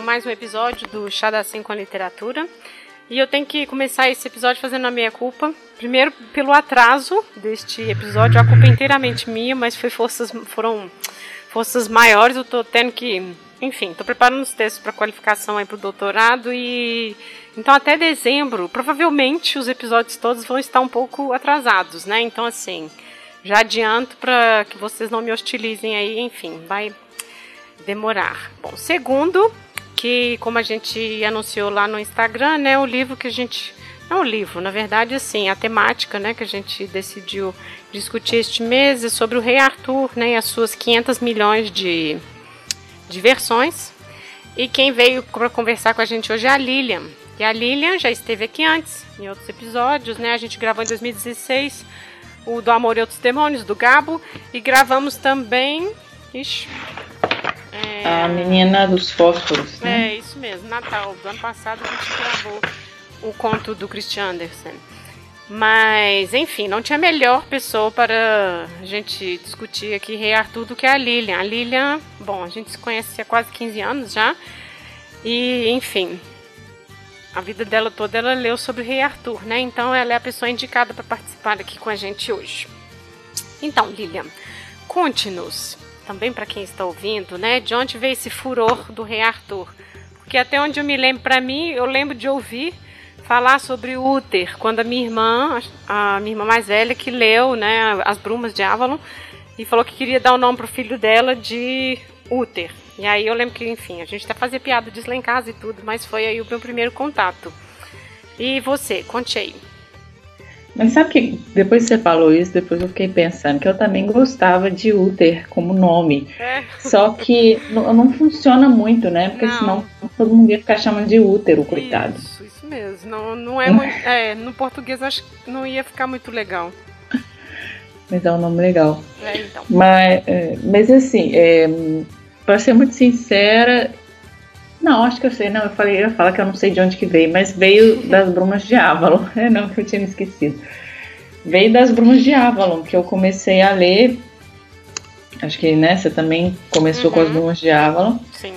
com mais um episódio do Chá da 5 com a Literatura. E eu tenho que começar esse episódio fazendo a minha culpa. Primeiro, pelo atraso deste episódio, a culpa é inteiramente minha, mas foi forças, foram forças maiores. Eu tô tendo que. Enfim, tô preparando os textos para qualificação aí pro doutorado e. Então, até dezembro, provavelmente os episódios todos vão estar um pouco atrasados, né? Então, assim, já adianto para que vocês não me hostilizem aí, enfim, vai demorar. Bom, segundo, que como a gente anunciou lá no Instagram, né, o livro que a gente não o livro, na verdade, assim, a temática, né, que a gente decidiu discutir este mês é sobre o Rei Arthur, né, e as suas 500 milhões de, de versões. E quem veio para conversar com a gente hoje é a Lilian. E a Lilian já esteve aqui antes, em outros episódios, né? A gente gravou em 2016 o do Amor e Outros Demônios, do Gabo, e gravamos também. Ixi, é... A menina dos fósforos. Né? É, isso mesmo, Natal. Do ano passado a gente gravou o conto do Christian Andersen. Mas, enfim, não tinha melhor pessoa para a gente discutir aqui Rei Arthur do que a Lilian. A Lilian, bom, a gente se conhece há quase 15 anos já. E, enfim, a vida dela toda ela leu sobre o Rei Arthur, né? Então ela é a pessoa indicada para participar aqui com a gente hoje. Então, Lilian, conte-nos também para quem está ouvindo, né? De onde veio esse furor do rei Arthur? Porque até onde eu me lembro, para mim, eu lembro de ouvir falar sobre Uther, quando a minha irmã, a minha irmã mais velha, que leu, né, As Brumas de Avalon, e falou que queria dar o nome pro filho dela de Uther. E aí eu lembro que, enfim, a gente até fazia piada disso lá em casa e tudo, mas foi aí o meu primeiro contato. E você, conte aí. Mas sabe que depois que você falou isso, depois eu fiquei pensando que eu também gostava de Uther como nome. É. Só que não, não, funciona muito, né? Porque não. senão todo mundo ia ficar chamando de útero, coitado. Isso, isso mesmo. Não, não é muito. É, no português acho que não ia ficar muito legal. Mas é um nome legal. É, então. Mas, é, mas assim, é, para ser muito sincera, não, acho que eu sei. Não, eu falei, eu ia falar que eu não sei de onde que veio, mas veio das Brumas de Avalon. É não, que eu tinha me esquecido. Veio das Brumas de Avalon, que eu comecei a ler. Acho que, né, você também começou uhum. com as uhum. Brumas de Avalon. Sim.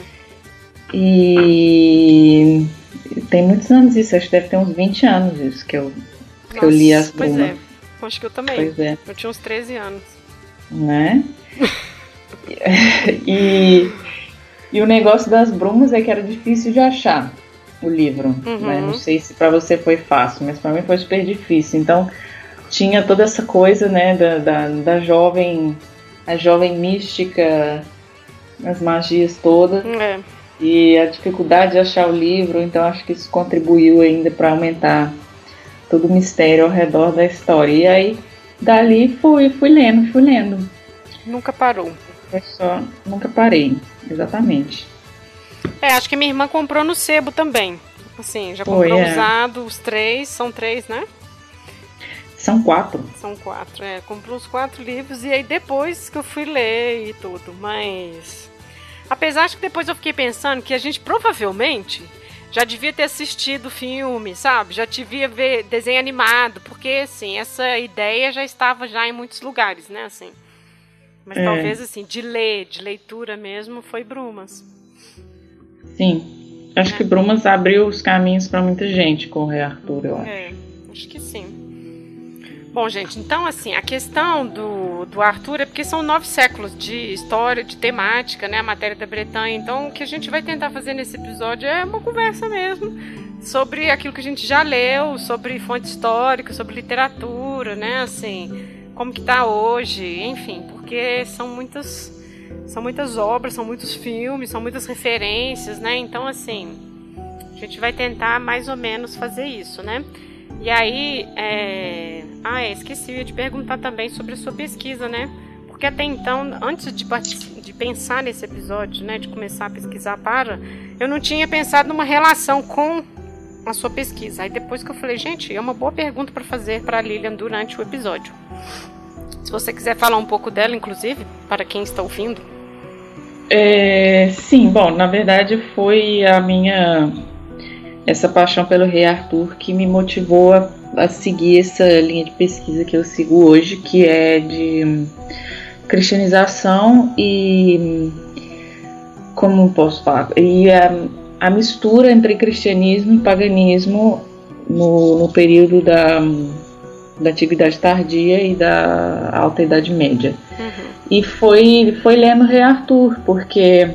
E tem muitos anos isso, acho que deve ter uns 20 anos isso que eu, que Nossa, eu li as Brumas. Pois é, acho que eu também. Pois é. Eu tinha uns 13 anos. Né? e e o negócio das brumas é que era difícil de achar o livro. Uhum. Né? Não sei se para você foi fácil, mas para mim foi super difícil. Então tinha toda essa coisa, né, da, da, da jovem, a jovem mística, as magias todas. É. E a dificuldade de achar o livro, então acho que isso contribuiu ainda para aumentar todo o mistério ao redor da história. E aí, dali fui, fui lendo, fui lendo. Nunca parou. Foi só, nunca parei. Exatamente. É, acho que minha irmã comprou no sebo também. Assim, já comprou Foi, é. usado os três, são três, né? São quatro. São quatro, é. Comprou os quatro livros e aí depois que eu fui ler e tudo, mas. Apesar de que depois eu fiquei pensando que a gente provavelmente já devia ter assistido filme, sabe? Já devia ver desenho animado, porque assim, essa ideia já estava já em muitos lugares, né? Assim. Mas é. talvez assim, de ler, de leitura mesmo, foi Brumas. Sim. Acho é. que Brumas abriu os caminhos para muita gente com o Rei Arthur, eu acho. É, acho que sim. Bom, gente, então assim, a questão do, do Arthur é porque são nove séculos de história, de temática, né? A matéria da Bretanha. Então, o que a gente vai tentar fazer nesse episódio é uma conversa mesmo sobre aquilo que a gente já leu, sobre fonte histórica, sobre literatura, né? Assim, como que tá hoje, enfim, porque são muitas são muitas obras, são muitos filmes, são muitas referências, né? Então assim, a gente vai tentar mais ou menos fazer isso, né? E aí, é... ah, é, esqueci de perguntar também sobre a sua pesquisa, né? Porque até então, antes de, de pensar nesse episódio, né, de começar a pesquisar para, eu não tinha pensado numa relação com a sua pesquisa. Aí depois que eu falei, gente, é uma boa pergunta para fazer para Lilian durante o episódio. Se você quiser falar um pouco dela, inclusive, para quem está ouvindo. É, sim, bom, na verdade foi a minha essa paixão pelo rei Arthur que me motivou a, a seguir essa linha de pesquisa que eu sigo hoje, que é de cristianização e como posso falar? E a, a mistura entre cristianismo e paganismo no, no período da, da Antiguidade Tardia e da Alta Idade Média. Uhum. E foi, foi lendo Rei Arthur, porque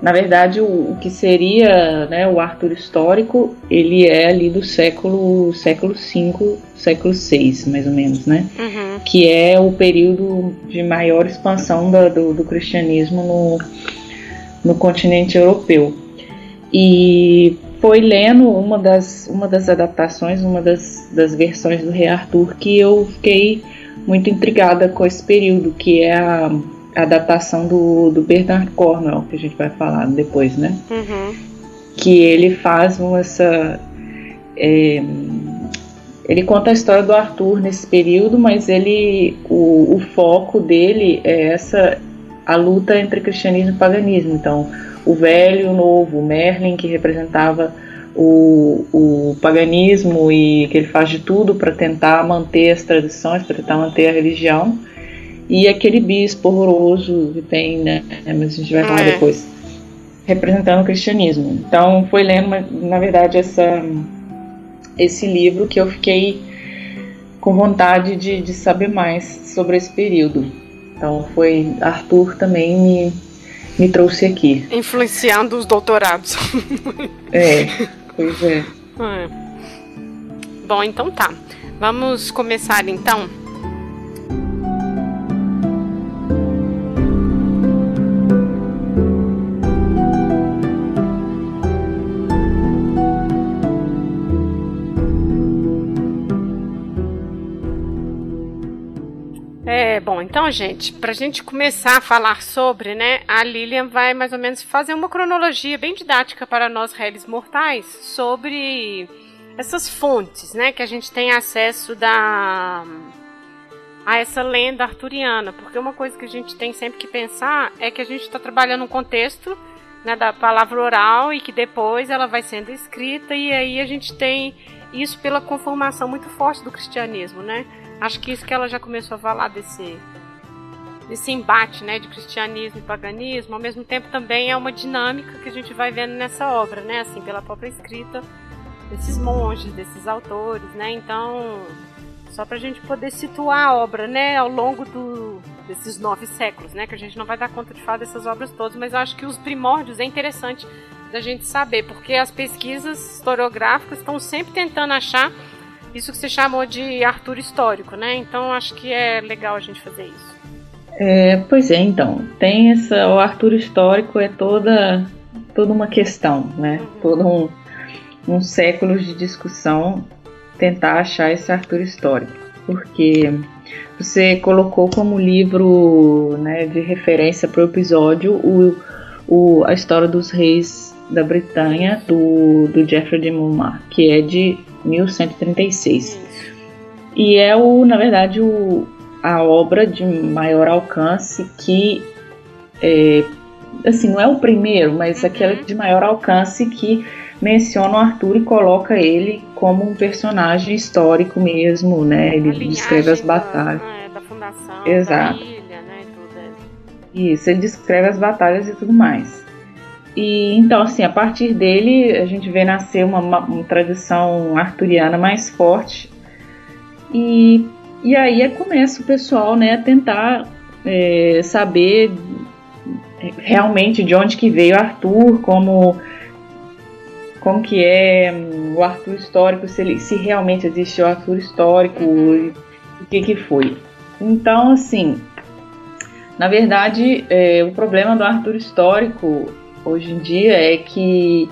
na verdade, o, o, que seria né, o Arthur histórico, ele é ali do século século V, século VI, mais ou menos, né? Uhum. Que é o período de maior expansão do, do, do cristianismo no, no continente europeu. E foi lendo uma das, uma das adaptações, uma das, das versões do Rei Arthur, que eu fiquei muito intrigada com esse período, que é a adaptação do, do Bernard Cornwell, que a gente vai falar depois, né? Uhum. Que ele faz essa. É, ele conta a história do Arthur nesse período, mas ele o, o foco dele é essa a luta entre cristianismo e paganismo. Então, o velho e o novo, o Merlin que representava o, o paganismo e que ele faz de tudo para tentar manter as tradições, para tentar manter a religião, e aquele bispo horroroso que tem, né? Mas a gente vai falar é. depois. Representando o cristianismo. Então foi lendo, na verdade, essa, esse livro que eu fiquei com vontade de, de saber mais sobre esse período. Então foi Arthur também me, me trouxe aqui. Influenciando os doutorados. é, pois é. é. Bom, então tá. Vamos começar então bom, então, gente, para a gente começar a falar sobre, né, a Lilian vai mais ou menos fazer uma cronologia bem didática para nós réis mortais sobre essas fontes, né, que a gente tem acesso da a essa lenda arturiana, porque uma coisa que a gente tem sempre que pensar é que a gente está trabalhando um contexto né, da palavra oral e que depois ela vai sendo escrita e aí a gente tem isso pela conformação muito forte do cristianismo, né? Acho que isso que ela já começou a falar desse desse embate, né, de cristianismo e paganismo, ao mesmo tempo também é uma dinâmica que a gente vai vendo nessa obra, né, assim, pela própria escrita desses monges, desses autores, né? Então, só para a gente poder situar a obra, né, ao longo do, desses nove séculos, né, que a gente não vai dar conta de falar dessas obras todas, mas eu acho que os primórdios é interessante da gente saber, porque as pesquisas historiográficas estão sempre tentando achar isso que você chamou de Arthur histórico, né? Então acho que é legal a gente fazer isso. É, pois é, então tem essa o Arthur histórico é toda toda uma questão, né? Uhum. Todo um, um século de discussão tentar achar esse Arthur histórico, porque você colocou como livro né, de referência para o episódio o, o, a história dos reis da Bretanha do, do Geoffrey de Monmouth, que é de 1136. E é o, na verdade, o, a obra de maior alcance que é, assim, não é o primeiro, mas uhum. aquela de maior alcance que menciona o Arthur e coloca ele como um personagem histórico mesmo, né? Ele descreve as batalhas. Da, é, da fundação Exato. da ilha, né? É. Isso, ele descreve as batalhas e tudo mais. E então, assim, a partir dele a gente vê nascer uma, uma tradição arturiana mais forte. E, e aí começa o pessoal né, a tentar é, saber realmente de onde que veio Arthur, como como que é o Arthur histórico, se, ele, se realmente existe o Arthur histórico, o que que foi. Então, assim, na verdade, é, o problema do Arthur histórico hoje em dia é que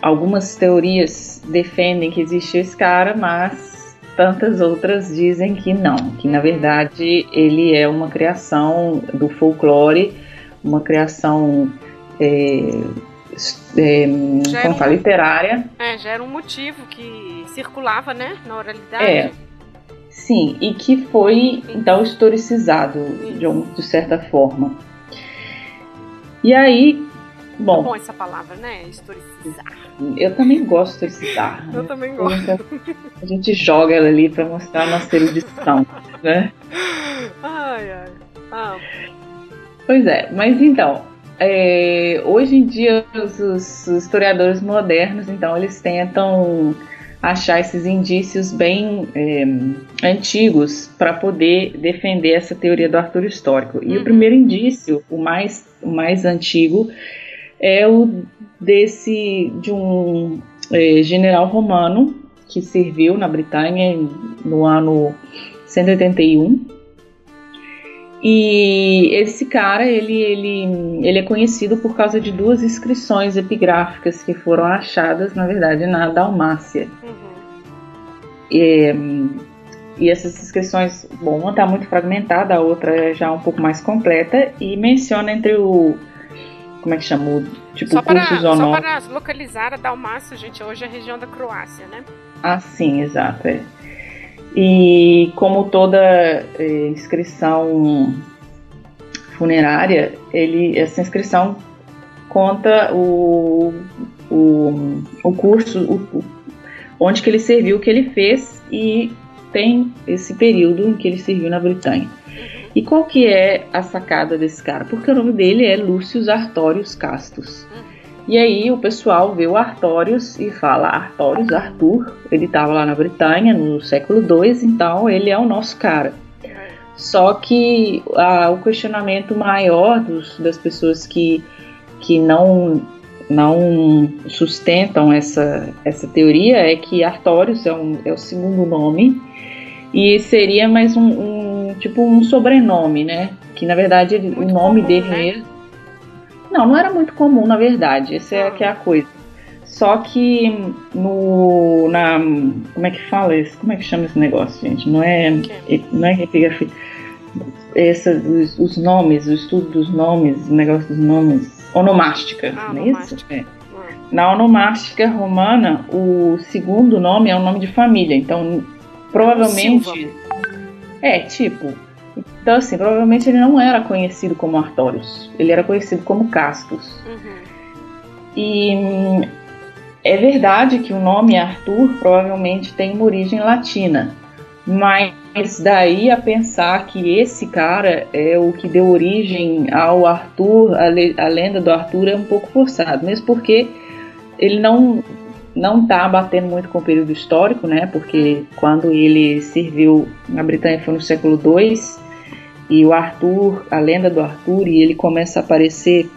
algumas teorias defendem que existiu esse cara, mas tantas outras dizem que não, que na verdade ele é uma criação do folclore, uma criação é, é, como fala, literária. É, já era um motivo que circulava, né, na oralidade. É, sim, e que foi então historicizado de, de certa forma. E aí, Bom, é bom essa palavra, né? Historicizar. Eu também gosto de historicizar. eu né? também gosto. A gente joga ela ali pra mostrar a nossa erudição, né? Ai, ai. Ah. Pois é, mas então, é, hoje em dia os, os, historiadores modernos, então, eles tentam achar esses indícios bem é, antigos para poder defender essa teoria do Arthur histórico. E uhum. o primeiro indício, o mais, o mais antigo, é o desse de um é, general romano que serviu na Britânia no ano 181. E esse cara, ele, ele, ele é conhecido por causa de duas inscrições epigráficas que foram achadas, na verdade, na Dalmácia. Uhum. E, e essas inscrições, bom, uma está muito fragmentada, a outra é já um pouco mais completa, e menciona entre o. Como é que chamou? Tipo, só para, só para localizar a Dalmácia, gente, hoje é a região da Croácia, né? Ah, sim, exato. É. E como toda é, inscrição funerária, ele, essa inscrição conta o, o, o curso, o, onde que ele serviu, o que ele fez e tem esse período em que ele serviu na Britânia. E qual que é a sacada desse cara? Porque o nome dele é Lúcio Artorius Castus. E aí o pessoal vê o Artorius e fala: Artorius, Arthur, ele estava lá na Britânia no século II, então ele é o nosso cara. Só que o questionamento maior dos, das pessoas que, que não, não sustentam essa, essa teoria é que Artorius é, um, é o segundo nome e seria mais um, um tipo um sobrenome, né? Que na verdade o nome comum, dele né? mesmo não, não era muito comum, na verdade. Essa é, que é a coisa. Só que no. Na, como é que fala isso? Como é que chama esse negócio, gente? Não é. Não é epigrafia. Essa, os, os, nomes, o estudo dos nomes, o negócio dos nomes. Onomástica, ah, não é isso? É. Ah. Na onomástica romana, o segundo nome é um nome de família. Então, provavelmente. Silva. É, tipo, então, assim, provavelmente ele não era conhecido como Artorius, ele era conhecido como Castus. Uhum. E é verdade que o nome Arthur provavelmente tem uma origem latina, mas daí a pensar que esse cara é o que deu origem ao Arthur, a, le a lenda do Arthur é um pouco forçado, mesmo porque ele não não está batendo muito com o período histórico, né? Porque quando ele serviu na Britânia foi no século II e o Arthur, a lenda do Arthur, e ele começa a aparecer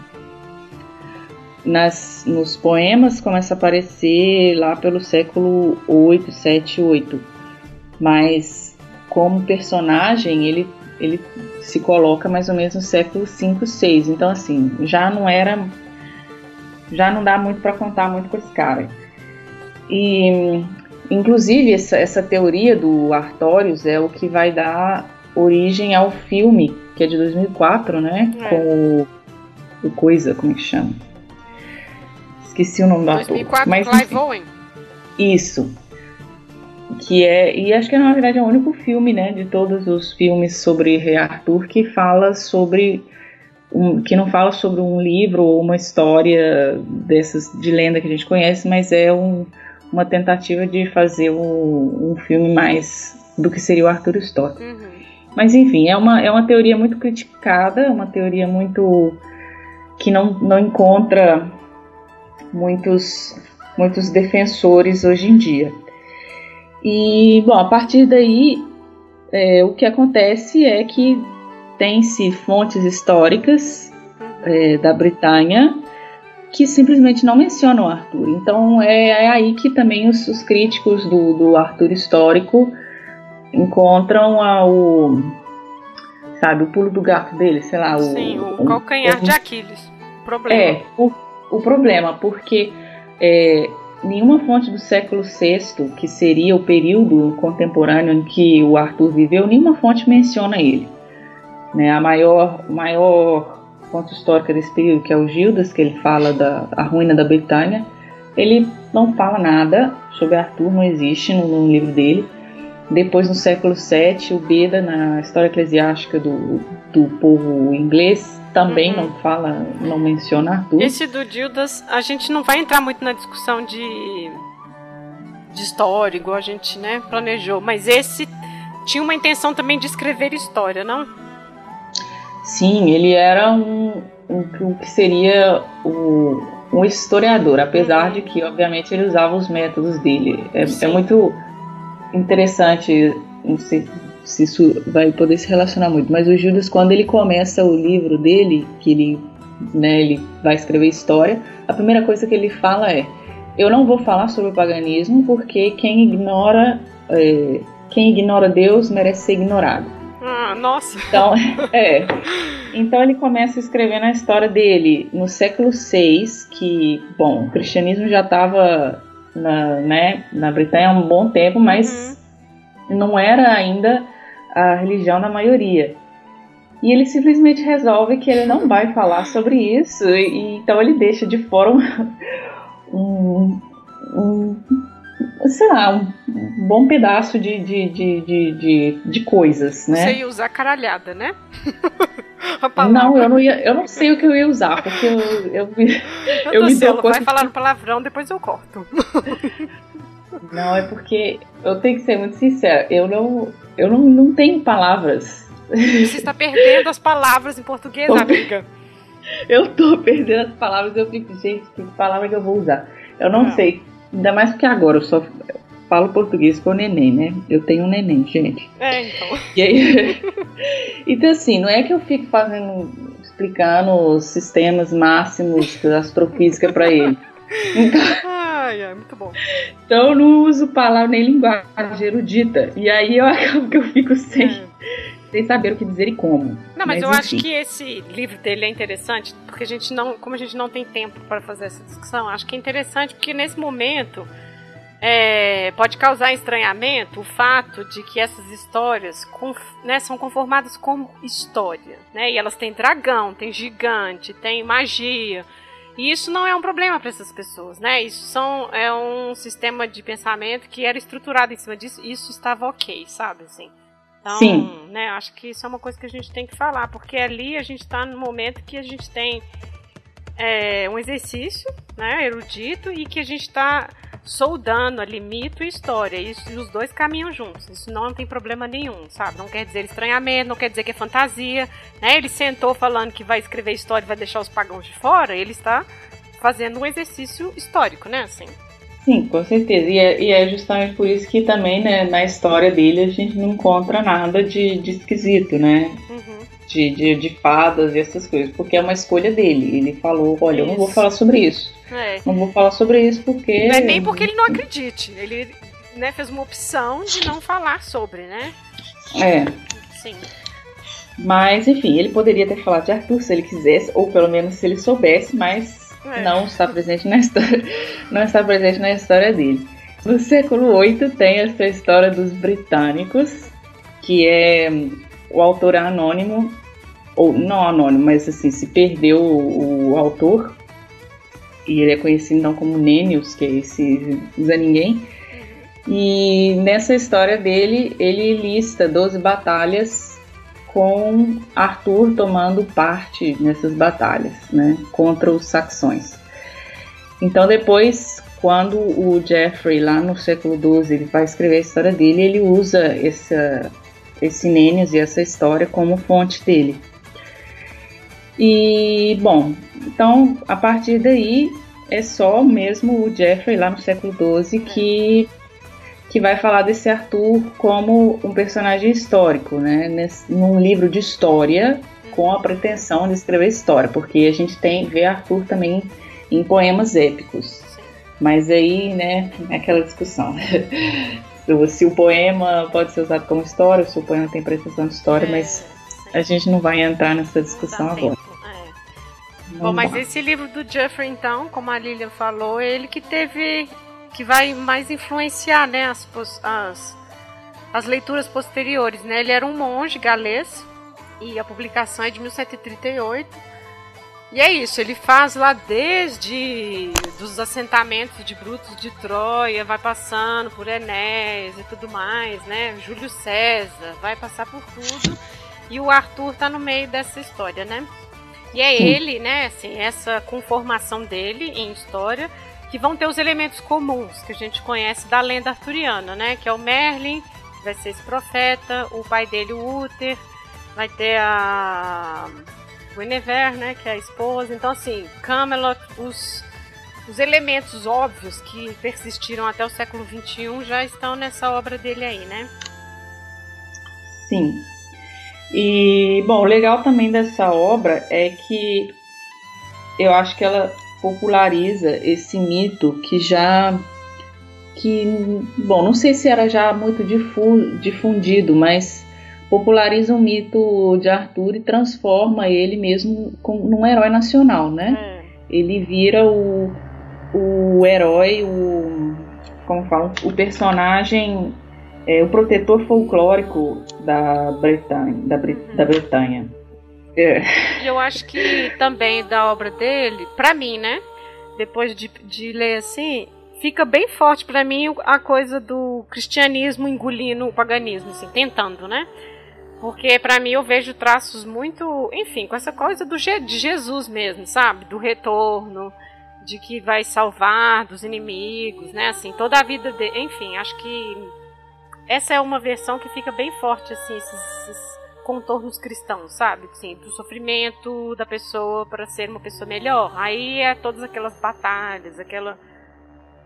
nas, nos poemas, começa a aparecer lá pelo século 8, 7, 8. Mas como personagem, ele, ele se coloca mais ou menos no século 5, 6. Então, assim, já não era. Já não dá muito para contar muito com esse cara. E, inclusive, essa, essa teoria do Artorius é o que vai dar origem ao filme, que é de 2004, né? É. Com o, Coisa, como é que chama? Esqueci o nome do ator. 2004, Mas, Clive Owen. Isso. Que é, e acho que na verdade é o único filme, né, de todos os filmes sobre Rei Arthur que fala sobre um, que não fala sobre um livro ou uma história dessas de lenda que a gente conhece, mas é um, uma tentativa de fazer um, um filme mais do que seria o Arthur histórico. Uhum. Mas enfim, é uma, é uma teoria muito criticada, uma teoria muito que não, não encontra muitos, muitos defensores hoje em dia. E, bom, a partir daí, é, o que acontece é que tem-se fontes históricas é, da Britânia que simplesmente não mencionam Arthur. Então é, é aí que também os, os críticos do, do Arthur histórico encontram o sabe, o pulo do gato dele, sei lá, o Sim, o, calcanhar de Aquiles. Problema. É, o, o problema, porque é, nenhuma fonte do século VI, que seria o período contemporâneo em que o Arthur viveu, nenhuma fonte menciona ele. Né, a maior, maior fonte histórica desse período, que é o Gildas, que ele fala da a ruína da Britânia, ele não fala nada sobre Arthur, não existe no, no livro dele. Depois, no século VII, o Beda, na história eclesiástica do, do povo inglês, também uhum. não fala, não menciona Arthur. Esse do Dildas, a gente não vai entrar muito na discussão de, de história, igual a gente né, planejou, mas esse tinha uma intenção também de escrever história, não? Sim, ele era um, o que seria o, um historiador, apesar de que, obviamente, ele usava os métodos dele. É, é muito interessante, não sei se isso vai poder se relacionar muito, mas o Judas, quando ele começa o livro dele, que ele, né, ele vai escrever história, a primeira coisa que ele fala é: Eu não vou falar sobre o paganismo porque quem ignora, é, quem ignora Deus merece ser ignorado. Ah, nossa! Então, é. Então ele começa a escrever na história dele no século VI, que, bom, o cristianismo já estava na, né, na Britânia há um bom tempo, mas uhum. não era ainda a religião da maioria. E ele simplesmente resolve que ele não vai falar sobre isso, e então ele deixa de fora um, um, um sei lá, um bom pedaço de, de, de, de, de, coisas, né? Você ia usar caralhada, né? não, eu não, ia, eu não sei o que eu ia usar, porque eu, eu, eu, eu me dou conta. Vai falar no palavrão, depois eu corto. Não, é porque eu tenho que ser muito sincera, eu não, eu não, não tenho palavras. Você está perdendo as palavras em português, amiga. Eu tô perdendo as palavras, eu fico, gente, que palavra que eu vou usar? Eu não, não. sei. Ainda mais porque agora eu só falo português com o neném, né? Eu tenho um neném, gente. É, então. E aí, então, assim, não é que eu fico fazendo, explicando os sistemas máximos da astrofísica para ele. Então, ai, ai, muito bom. Então eu não uso palavra nem linguagem erudita. E aí eu acabo que eu fico sem. É sem saber o que dizer e como. Não, mas, mas eu enfim. acho que esse livro dele é interessante, porque a gente não, como a gente não tem tempo para fazer essa discussão, acho que é interessante porque nesse momento é, pode causar estranhamento o fato de que essas histórias né, são conformadas como história, né? E elas têm dragão, tem gigante, tem magia. E isso não é um problema para essas pessoas, né? Isso são, é um sistema de pensamento que era estruturado em cima disso. E isso estava ok, sabe? Assim. Então, Sim. né, acho que isso é uma coisa que a gente tem que falar, porque ali a gente está no momento que a gente tem é, um exercício né, erudito e que a gente está soldando ali mito e história. E, isso, e os dois caminham juntos. Isso não tem problema nenhum, sabe? Não quer dizer estranhamento, não quer dizer que é fantasia. Né? Ele sentou falando que vai escrever história e vai deixar os pagãos de fora. Ele está fazendo um exercício histórico, né? Assim. Sim, com certeza. E é, e é, justamente por isso que também, né, na história dele, a gente não encontra nada de, de esquisito, né? Uhum. De, de, de, fadas e essas coisas, porque é uma escolha dele. Ele falou, olha, isso. eu não vou falar sobre isso. É. Não vou falar sobre isso porque... Não é nem porque ele não acredite. Ele né, fez uma opção de não falar sobre, né? É. Sim. Mas, enfim, ele poderia ter falado de Arthur se ele quisesse, ou pelo menos se ele soubesse, mas é. não está presente na história, não está presente na história dele. No século VIII tem essa história dos britânicos, que é o autor anônimo, ou não anônimo, mas assim, se perdeu o, o autor, e ele é conhecido não como Nenius, que é esse Zé Ninguém. E nessa história dele, ele lista 12 batalhas com Arthur tomando parte nessas batalhas, né, contra os saxões. Então depois, quando o Geoffrey lá no século XII ele vai escrever a história dele, ele usa essa, esse Nênios e essa história como fonte dele. E bom, então a partir daí é só mesmo o Geoffrey lá no século XII que que vai falar desse Arthur como um personagem histórico, né? Nesse, num livro de história com a pretensão de escrever história, porque a gente tem vê Arthur também em poemas épicos. Mas aí, né, é aquela discussão. se o poema pode ser usado como história, se o poema tem pretensão de história, é, mas a gente não vai entrar nessa discussão agora. É. Bom, mas esse livro do Jeffrey, então, como a Lilian falou, ele que teve que vai mais influenciar né, as, as, as leituras posteriores. Né? Ele era um monge galês e a publicação é de 1738. E é isso, ele faz lá desde dos assentamentos de Brutos de Troia, vai passando por Enéas e tudo mais, né? Júlio César, vai passar por tudo. E o Arthur tá no meio dessa história, né? E é ele, né, assim, essa conformação dele em história que vão ter os elementos comuns que a gente conhece da lenda arturiana, né? Que é o Merlin, que vai ser esse profeta, o pai dele, o Uther, vai ter a Guinevere, né, que é a esposa. Então, assim, Camelot, os, os elementos óbvios que persistiram até o século XXI já estão nessa obra dele aí, né? Sim. E, bom, o legal também dessa obra é que eu acho que ela populariza esse mito que já que bom não sei se era já muito difundido mas populariza o mito de Arthur e transforma ele mesmo num herói nacional né? É. ele vira o, o herói o como falam o personagem é, o protetor folclórico da Bretanha da, da Bretanha é. E eu acho que também da obra dele, para mim, né? Depois de, de ler assim, fica bem forte para mim a coisa do cristianismo engolindo o paganismo, assim, tentando, né? Porque para mim eu vejo traços muito, enfim, com essa coisa do de Jesus mesmo, sabe? Do retorno, de que vai salvar dos inimigos, né? Assim, toda a vida de, enfim, acho que essa é uma versão que fica bem forte assim, esses, esses contornos cristãos, sabe? Sim, do sofrimento da pessoa para ser uma pessoa melhor. Aí é todas aquelas batalhas, aquela.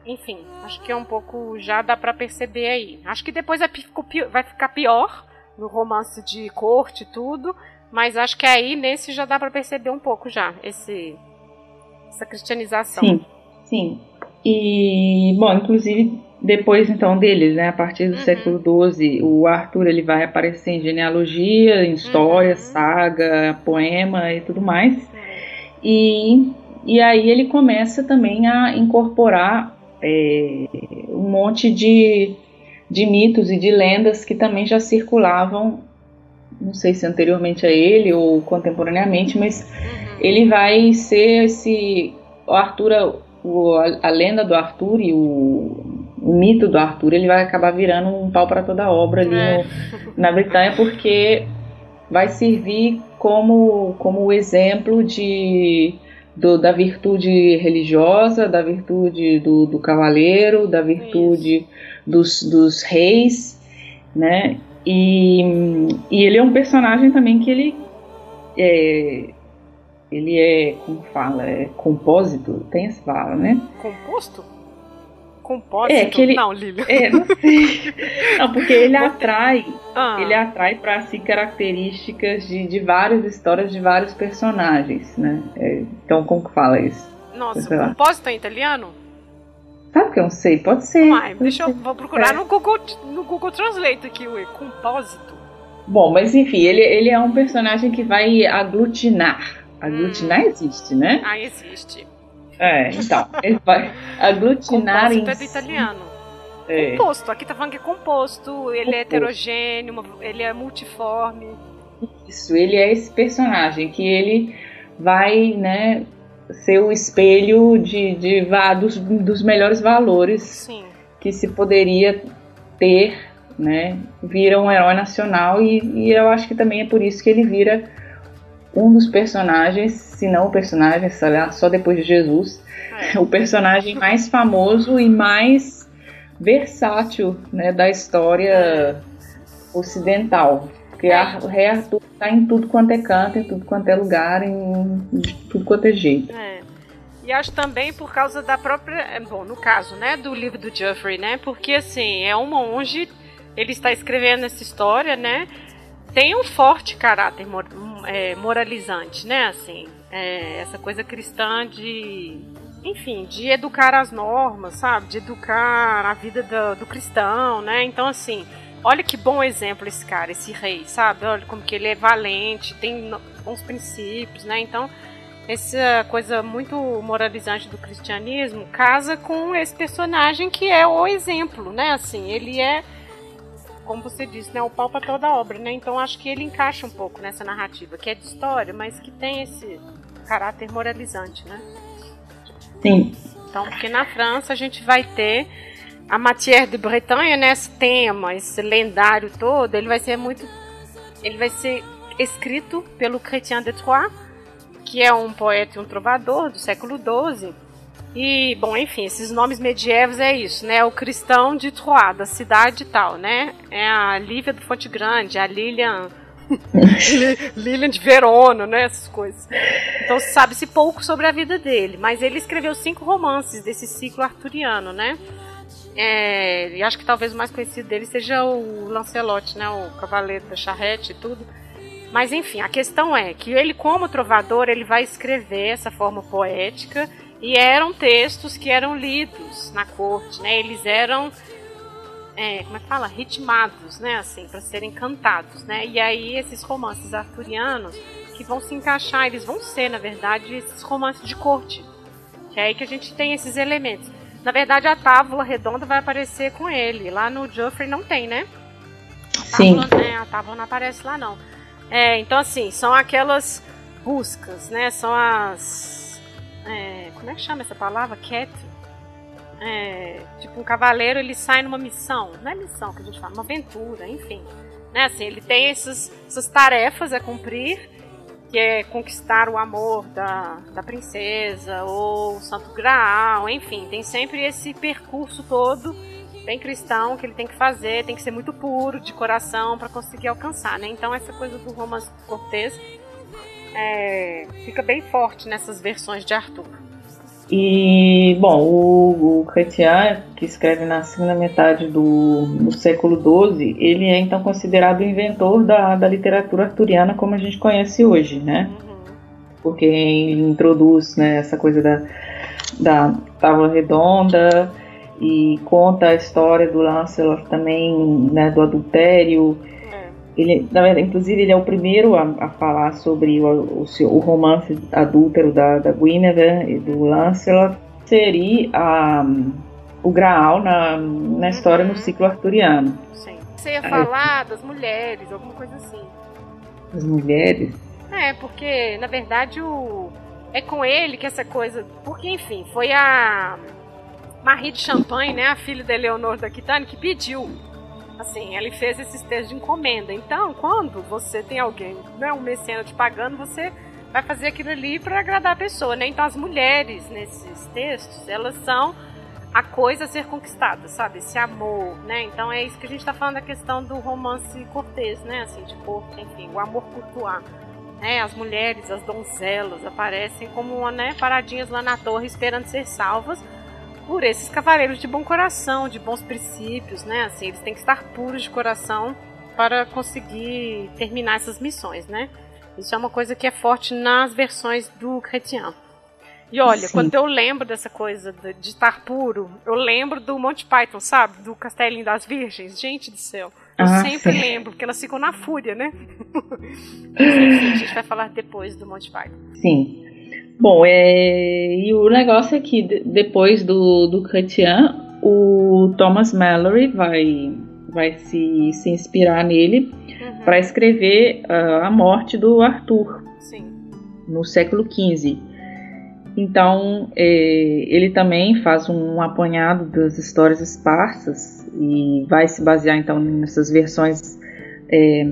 Enfim, acho que é um pouco. Já dá para perceber aí. Acho que depois vai ficar pior no romance de corte e tudo. Mas acho que aí nesse já dá para perceber um pouco já esse, essa cristianização. Sim, sim. E, bom, inclusive depois então deles, né, a partir do uhum. século XII, o Arthur ele vai aparecer em genealogia, em história, uhum. saga, poema e tudo mais. E, e aí ele começa também a incorporar é, um monte de, de mitos e de lendas que também já circulavam, não sei se anteriormente a ele ou contemporaneamente, mas uhum. ele vai ser esse o Arthur, o, a, a lenda do Arthur e o o mito do Arthur ele vai acabar virando um pau para toda a obra ali é. no, na Bretanha, porque vai servir como, como exemplo de, do, da virtude religiosa, da virtude do, do cavaleiro, da virtude dos, dos reis, né? E, e ele é um personagem também que ele é, ele é, como fala, é compósito, tem essa fala, né? Composto? Compósito? É, que ele, não, Lilian. É, não sei. não, porque ele atrai, ah. ele atrai para si características de, de várias histórias de vários personagens, né? É, então, como que fala isso? Nossa, compósito é italiano? Sabe que eu não sei? Pode ser. Uai, deixa eu vou procurar é. no, Google, no Google Translate aqui, o compósito. Bom, mas enfim, ele, ele é um personagem que vai aglutinar. Aglutinar hum. existe, né? Ah, existe. É, então, ele vai aglutinar composto em é italiano. É. Composto, aqui tá falando que é composto, ele é composto. é heterogêneo, ele é multiforme. Isso, ele é esse personagem que ele vai, né, ser o espelho de, de, de dos, dos melhores valores Sim. que se poderia ter, né, vira um herói nacional e, e eu acho que também é por isso que ele vira um dos personagens, se não o personagem, sei lá, só depois de Jesus, é. o personagem mais famoso e mais versátil né, da história ocidental. Porque é. o Rei Arthur está em tudo quanto é canto, em tudo quanto é lugar, em, tudo quanto é jeito. É. E acho também por causa da própria. É, bom, no caso, né, do livro do Geoffrey, né? Porque assim, é um monge, ele está escrevendo essa história, né? Tem um forte caráter é, moralizante, né? Assim, é, essa coisa cristã de, enfim, de educar as normas, sabe? De educar a vida do, do cristão, né? Então, assim, olha que bom exemplo esse cara, esse rei, sabe? Olha como que ele é valente, tem bons princípios, né? Então, essa coisa muito moralizante do cristianismo casa com esse personagem que é o exemplo, né? Assim, ele é como você disse, né, o pau para toda obra, né? Então acho que ele encaixa um pouco nessa narrativa, que é de história, mas que tem esse caráter moralizante, né? Sim. Então, porque na França a gente vai ter a Matière de Bretanha, né, esse tema, esse lendário todo, ele vai ser muito ele vai ser escrito pelo Chrétien de Troyes, que é um poeta e um trovador do século XII, e, bom, enfim, esses nomes medievais é isso, né? O cristão de Troyes, da cidade e tal, né? É a Lívia do Fonte Grande, a Lilian Lilian de Verona, né? Essas coisas. Então sabe-se pouco sobre a vida dele, mas ele escreveu cinco romances desse ciclo arturiano, né? É, e acho que talvez o mais conhecido dele seja o Lancelot, né? O Cavaleiro da Charrete e tudo. Mas enfim, a questão é que ele, como trovador, ele vai escrever essa forma poética e eram textos que eram lidos na corte, né? Eles eram é, como é que fala? Ritmados, né? Assim, para serem cantados, né? E aí esses romances arturianos que vão se encaixar, eles vão ser, na verdade, esses romances de corte. Que é aí que a gente tem esses elementos. Na verdade, a tábua redonda vai aparecer com ele. Lá no Geoffrey não tem, né? A tábua, Sim. Né? A tábua não aparece lá, não. É, então, assim, são aquelas buscas, né? São as. É, como é que chama essa palavra? Cat. É, tipo, um cavaleiro ele sai numa missão. Não é missão que a gente fala, uma aventura, enfim. Né? Assim, ele tem essas, essas tarefas a cumprir que é conquistar o amor da, da princesa ou o santo graal, enfim, tem sempre esse percurso todo bem cristão que ele tem que fazer, tem que ser muito puro de coração para conseguir alcançar, né? Então essa coisa do romance cortês é, fica bem forte nessas versões de Arthur. E, bom, o, o Chrétien, que escreve na segunda metade do, do século XII, ele é então considerado o inventor da, da literatura arturiana como a gente conhece hoje, né? Uhum. Porque ele introduz né, essa coisa da, da tábua redonda e conta a história do Lancelot também, né, do adultério, ele, na verdade, inclusive, ele é o primeiro a, a falar sobre o, o, o, romance adúltero da, da Guinevere e do Lancelot. Seria a, o Graal na, na história uhum. no ciclo arturiano. Sim. Você ia falar das mulheres, alguma coisa assim. Das mulheres? É, porque, na verdade, o é com ele que essa coisa. Porque, enfim, foi a Marie de Champagne, né, a filha da Eleonor da Aquitânia, que pediu Assim, ele fez esses textos de encomenda. Então, quando você tem alguém, né, um mecena te pagando, você vai fazer aquilo ali para agradar a pessoa, né? Então, as mulheres nesses textos, elas são a coisa a ser conquistada, sabe? Esse amor, né? Então, é isso que a gente está falando da questão do romance cortês, né? Assim, de enfim, o amor cultuar. Né, as mulheres, as donzelas aparecem como né, paradinhas lá na torre esperando ser salvas por esses cavaleiros de bom coração, de bons princípios, né? Assim, eles têm que estar puros de coração para conseguir terminar essas missões, né? Isso é uma coisa que é forte nas versões do Chrétien. E olha, Sim. quando eu lembro dessa coisa de, estar puro, eu lembro do Monty Python, sabe? Do Castelinho das Virgens. Gente do céu. Eu ah, sempre sim. lembro, porque elas ficam na fúria, né? Mas, enfim, a gente vai falar depois do Monty Python. Sim. Bom, é, e o negócio é que depois do, do Chrétien, o Thomas Mallory vai, vai se, se inspirar nele uhum. para escrever uh, a morte do Arthur Sim. no século XV. Então, é, ele também faz um apanhado das histórias esparsas e vai se basear então nessas versões é,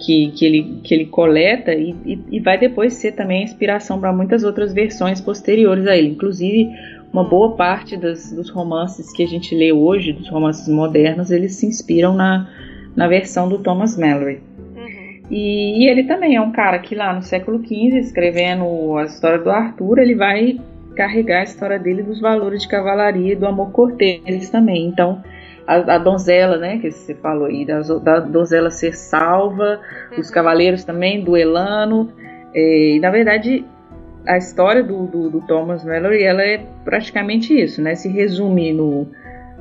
que, que, ele, que ele coleta e, e, e vai depois ser também a inspiração para muitas outras versões posteriores a ele. Inclusive, uma boa parte das, dos romances que a gente lê hoje, dos romances modernos, eles se inspiram na, na versão do Thomas Mallory. Uhum. E, e, ele também é um cara que lá no século XV, escrevendo a história do Arthur, ele vai carregar a história dele dos valores de cavalaria e do amor cortês também. Então, a, a, donzela, né, que você falou aí, da, da donzela ser salva, uhum. os cavaleiros também duelando. É, e na verdade, a história do, do, do, Thomas Mallory ela é praticamente isso, né? Se resume no,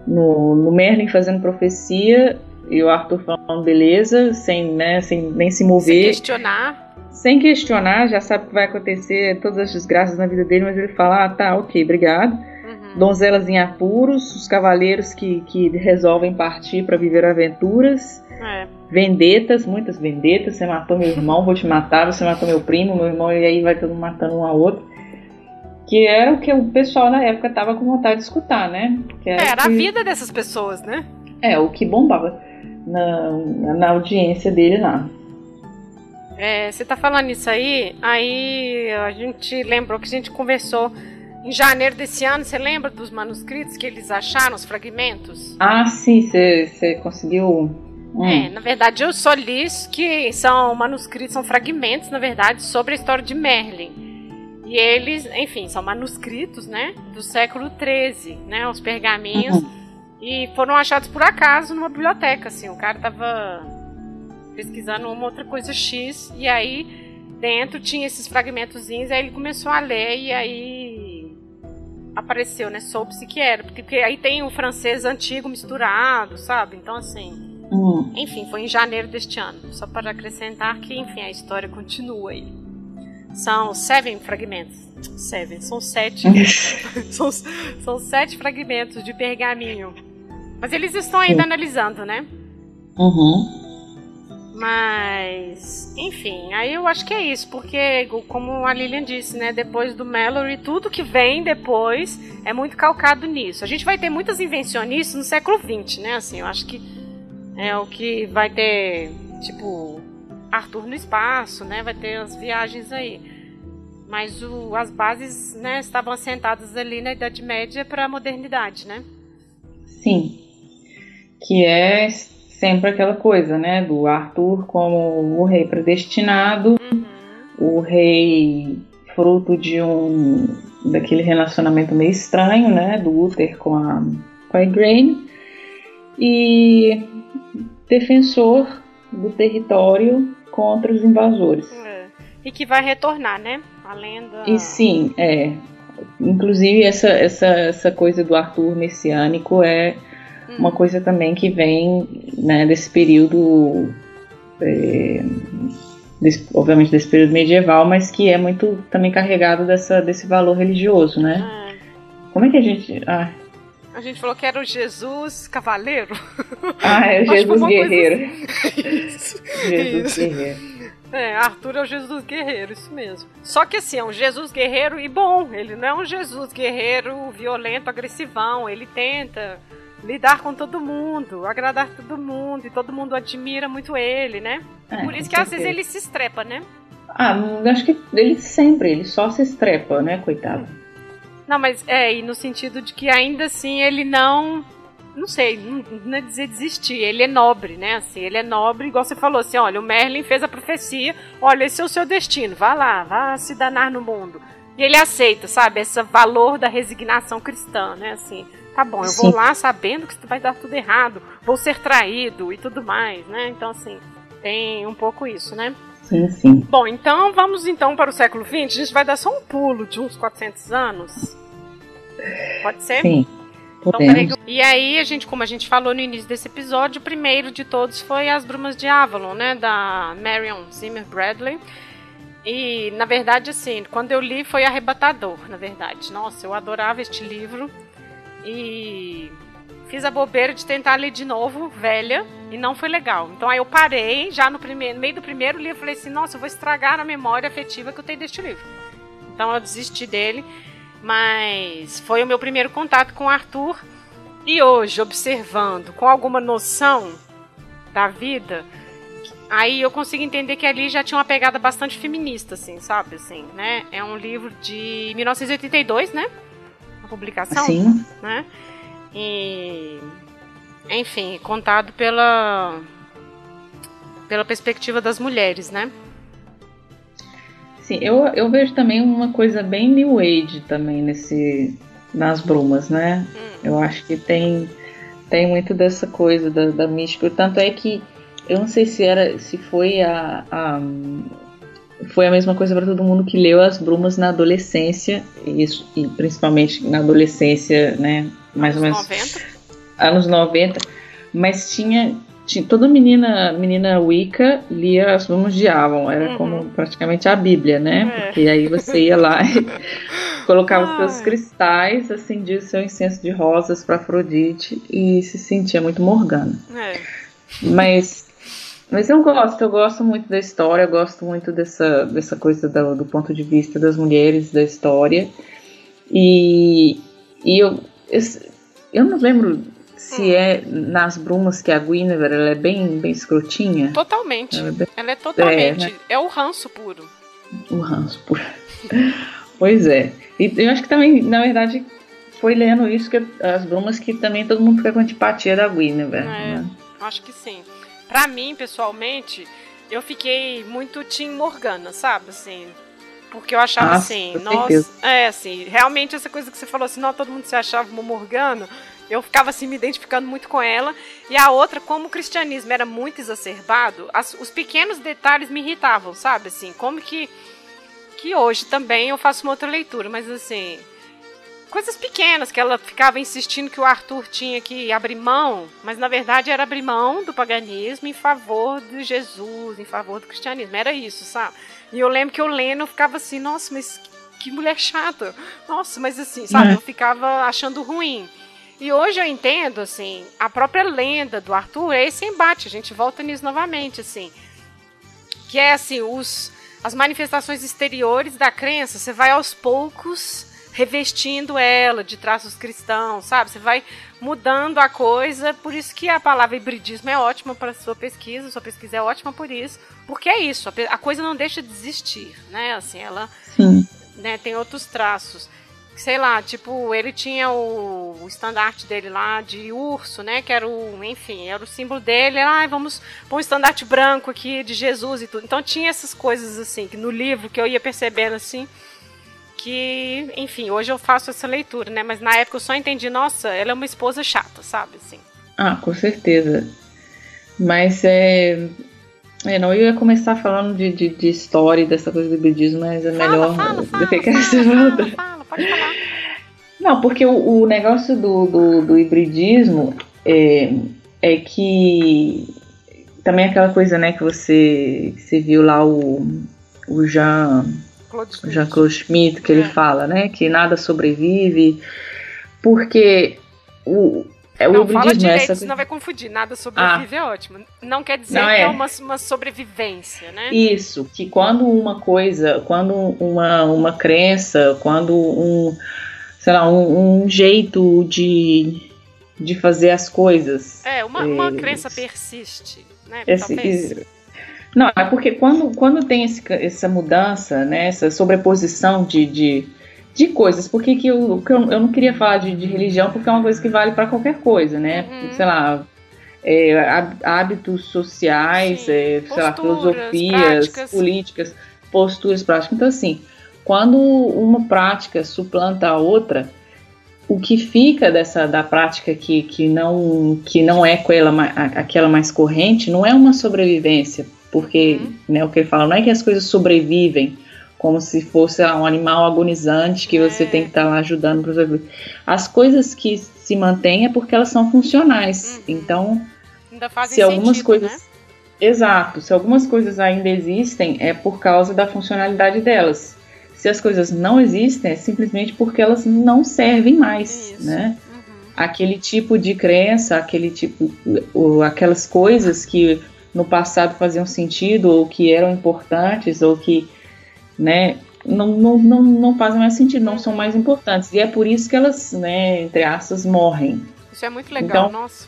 no, no Merlin fazendo profecia e o Arthur falando beleza, sem, né, sem nem se mover. Sem questionar. Sem questionar, já sabe o que vai acontecer, todas as desgraças na vida dele, mas ele fala, ah, tá, ok, obrigado donzelas em apuros, os cavaleiros que, que resolvem partir para viver aventuras, é. vendetas, muitas vendetas. Você matou meu irmão, vou te matar. Você matou meu primo, meu irmão, e aí vai todo mundo matando um ao outro. Que era o que o pessoal na época tava com vontade de escutar, né? Que era, é, era que... a vida dessas pessoas, né? É, o que bombava na, na audiência dele lá. É, você tá falando isso aí, aí a gente lembrou que a gente conversou em janeiro desse ano, você lembra dos manuscritos que eles acharam, os fragmentos? Ah, sim, você conseguiu Hum. É, na verdade eu só li que são manuscritos, são fragmentos, na verdade, sobre a história de Merlin. E eles, enfim, são manuscritos, né, do século XIII, né, os pergaminhos, uhum. e foram achados por acaso numa biblioteca, assim, o cara tava pesquisando uma outra coisa X, e aí dentro tinha esses fragmentozinhos, aí ele começou a ler, e aí apareceu, né, soube-se que era, porque, aí tem o francês antigo misturado, sabe, então assim... Hum. Enfim, foi em janeiro deste ano. Só para acrescentar que, enfim, a história continua aí. São sete fragmentos. Seven, são sete. são, são sete fragmentos de pergaminho. Mas eles estão ainda analisando, né? Uhum. Mas, enfim, aí eu acho que é isso, porque, como a Lilian disse, né, depois do Mallory, tudo que vem depois é muito calcado nisso. A gente vai ter muitas invencionistas no século XX, né, assim, eu acho que é o que vai ter, tipo, Arthur no espaço, né? Vai ter as viagens aí. Mas o, as bases, né, estavam assentadas ali na Idade Média para a modernidade, né? Sim. Que é sempre aquela coisa, né, do Arthur como o rei predestinado, uhum. o rei fruto de um daquele relacionamento meio estranho, né, do Uther com a com a Igraine. E defensor do território contra os invasores. É. E que vai retornar, né? A lenda. E sim, é. Inclusive essa, essa, essa coisa do Arthur messiânico é hum. uma coisa também que vem né, desse período. É, desse, obviamente desse período medieval, mas que é muito também carregado dessa, desse valor religioso, né? É. Como é que a gente. Ah, a gente falou que era o Jesus Cavaleiro. Ah, é o Jesus Guerreiro. Assim. Isso. Jesus isso. Guerreiro. É, Arthur é o Jesus Guerreiro, isso mesmo. Só que assim, é um Jesus Guerreiro e bom. Ele não é um Jesus Guerreiro violento, agressivão. Ele tenta lidar com todo mundo, agradar todo mundo, e todo mundo admira muito ele, né? É, Por isso que às vezes ele se estrepa, né? Ah, acho que ele sempre, ele só se estrepa, né, coitado. Não, mas é, e no sentido de que ainda assim ele não. Não sei, não, não é dizer desistir, ele é nobre, né? Assim, ele é nobre, igual você falou assim: olha, o Merlin fez a profecia, olha, esse é o seu destino, vá lá, vá se danar no mundo. E ele aceita, sabe, esse valor da resignação cristã, né? Assim, tá bom, eu vou lá sabendo que vai dar tudo errado, vou ser traído e tudo mais, né? Então, assim, tem um pouco isso, né? Sim, sim. Bom, então vamos então para o século XX. A gente vai dar só um pulo de uns 400 anos. Pode ser? Sim. Então, peraí, e aí, a gente, como a gente falou no início desse episódio, o primeiro de todos foi As Brumas de Avalon, né? Da Marion Zimmer Bradley. E, na verdade, assim, quando eu li foi arrebatador, na verdade. Nossa, eu adorava este livro. E fiz a bobeira de tentar ler de novo, velha, e não foi legal. Então aí eu parei, já no, primeiro, no meio do primeiro livro, falei assim, nossa, eu vou estragar a memória afetiva que eu tenho deste livro. Então eu desisti dele. Mas foi o meu primeiro contato com o Arthur. E hoje, observando com alguma noção da vida, aí eu consigo entender que ali já tinha uma pegada bastante feminista, assim, sabe? Assim, né? É um livro de 1982, né? A publicação. Sim. Né? E. Enfim, contado pela. pela perspectiva das mulheres, né? Sim, eu, eu vejo também uma coisa bem New Age também nesse nas brumas, né? Hum. Eu acho que tem tem muito dessa coisa da, da mística. Tanto é que eu não sei se era se foi a, a foi a mesma coisa para todo mundo que leu as brumas na adolescência isso e principalmente na adolescência, né? Mais anos ou menos 90. anos 90, mas tinha tinha, toda menina menina Wicca lia as Brumas de Avon, era uhum. como praticamente a Bíblia, né? É. Porque aí você ia lá e colocava os seus cristais, acendia o seu incenso de rosas para Afrodite e se sentia muito morgana. É. Mas mas eu gosto, eu gosto muito da história, eu gosto muito dessa, dessa coisa do, do ponto de vista das mulheres da história. E, e eu, eu, eu não lembro se hum. é nas brumas que a Guinevere ela é bem, bem escrotinha. Totalmente. Ela é, bem... ela é totalmente. É, né? é, o ranço puro. O ranço puro. pois é. E eu acho que também, na verdade, foi lendo isso que as brumas que também todo mundo fica com antipatia da Guinevere. É, né? Acho que sim. Pra mim, pessoalmente, eu fiquei muito Tim Morgana, sabe? Assim, porque eu achava Nossa, assim, nossa, é assim, realmente essa coisa que você falou assim, não, todo mundo se achava uma Morgana, eu ficava assim me identificando muito com ela. E a outra, como o cristianismo era muito exacerbado, as- os pequenos detalhes me irritavam, sabe? Assim, como que que hoje também eu faço uma outra leitura, mas assim, coisas pequenas que ela ficava insistindo que o Arthur tinha que abrir mão, mas na verdade era abrir mão do paganismo em favor de Jesus, em favor do cristianismo. Era isso, sabe? E eu lembro que eu lendo eu ficava assim, nossa, mas que mulher chata. Nossa, mas assim, sabe? É. Eu ficava achando ruim. E hoje eu entendo, assim, a própria lenda do Arthur é esse embate. A gente volta nisso novamente, assim. Que é assim, os, as manifestações exteriores da crença, você vai aos poucos revestindo ela de traços cristãos, sabe? Você vai mudando a coisa, por isso que a palavra hibridismo é ótima para sua pesquisa, sua pesquisa é ótima por isso, porque é isso, a, coisa não deixa de existir, né? Assim, ela Sim. né, tem outros traços. Sei lá, tipo, ele tinha o, o estandarte dele lá de urso, né? Que era o, enfim, era o símbolo dele. Ah, vamos pôr um estandarte branco aqui de Jesus e tudo. Então tinha essas coisas assim, que no livro que eu ia percebendo assim, que, enfim, hoje eu faço essa leitura, né? Mas na época eu só entendi, nossa, ela é uma esposa chata, sabe? Assim. Ah, com certeza. Mas é. É, não, eu ia começar falando de, de, de história e dessa coisa do budismo, mas é melhor fala, fala, do que que fala, fala, fala, pode falar. Não, porque o, o negócio do, do, do hibridismo é, é que também aquela coisa, né, que você, que você viu lá o, o Jean, Claude o Smith. Jean-Claude Schmitt, que ele É. fala, né, que nada sobrevive, porque o, é o Não, fala hibridismo é direito, essa senão vai confundir. Nada sobrevive é ótimo. Não quer dizer Não, que é. é uma, uma sobrevivência, né? Isso, que quando uma coisa, quando uma, uma crença, quando um, sei lá, um, um jeito de, de fazer as coisas. É, uma, uma É, crença persiste, né? esse- Talvez. Não, é porque quando, quando tem esse, essa mudança, né, essa sobreposição de, de, de coisas, porque que eu, que eu, eu não queria falar de, de religião, porque é uma coisa que vale para qualquer coisa, né? Uhum. Sei lá, é, há- hábitos sociais, é, sei lá, posturas, filosofias, práticas. políticas, posturas práticas. Então, assim, quando uma prática suplanta a outra, o que fica dessa da prática que, que não que não é aquela, aquela mais corrente não é uma sobrevivência, porque Uhum. né, o que ele fala não é que as coisas sobrevivem como se fosse lá, um animal agonizante que você É. tem que estar lá ajudando para sobreviver. As coisas que se mantêm é porque elas são funcionais. Uhum. Então, se algumas sentido, coisas. né? Exato, se algumas coisas ainda existem, é por causa da funcionalidade delas. Se as coisas não existem, é simplesmente porque elas não servem mais, Isso. né? Uhum. Aquele tipo de crença, aquele tipo, ou aquelas coisas que no passado faziam sentido, ou que eram importantes, ou que, né, não, não, não, não fazem mais sentido, não são mais importantes. E é por isso que elas, né, entre aspas, morrem. Isso é muito legal, Então, nossa.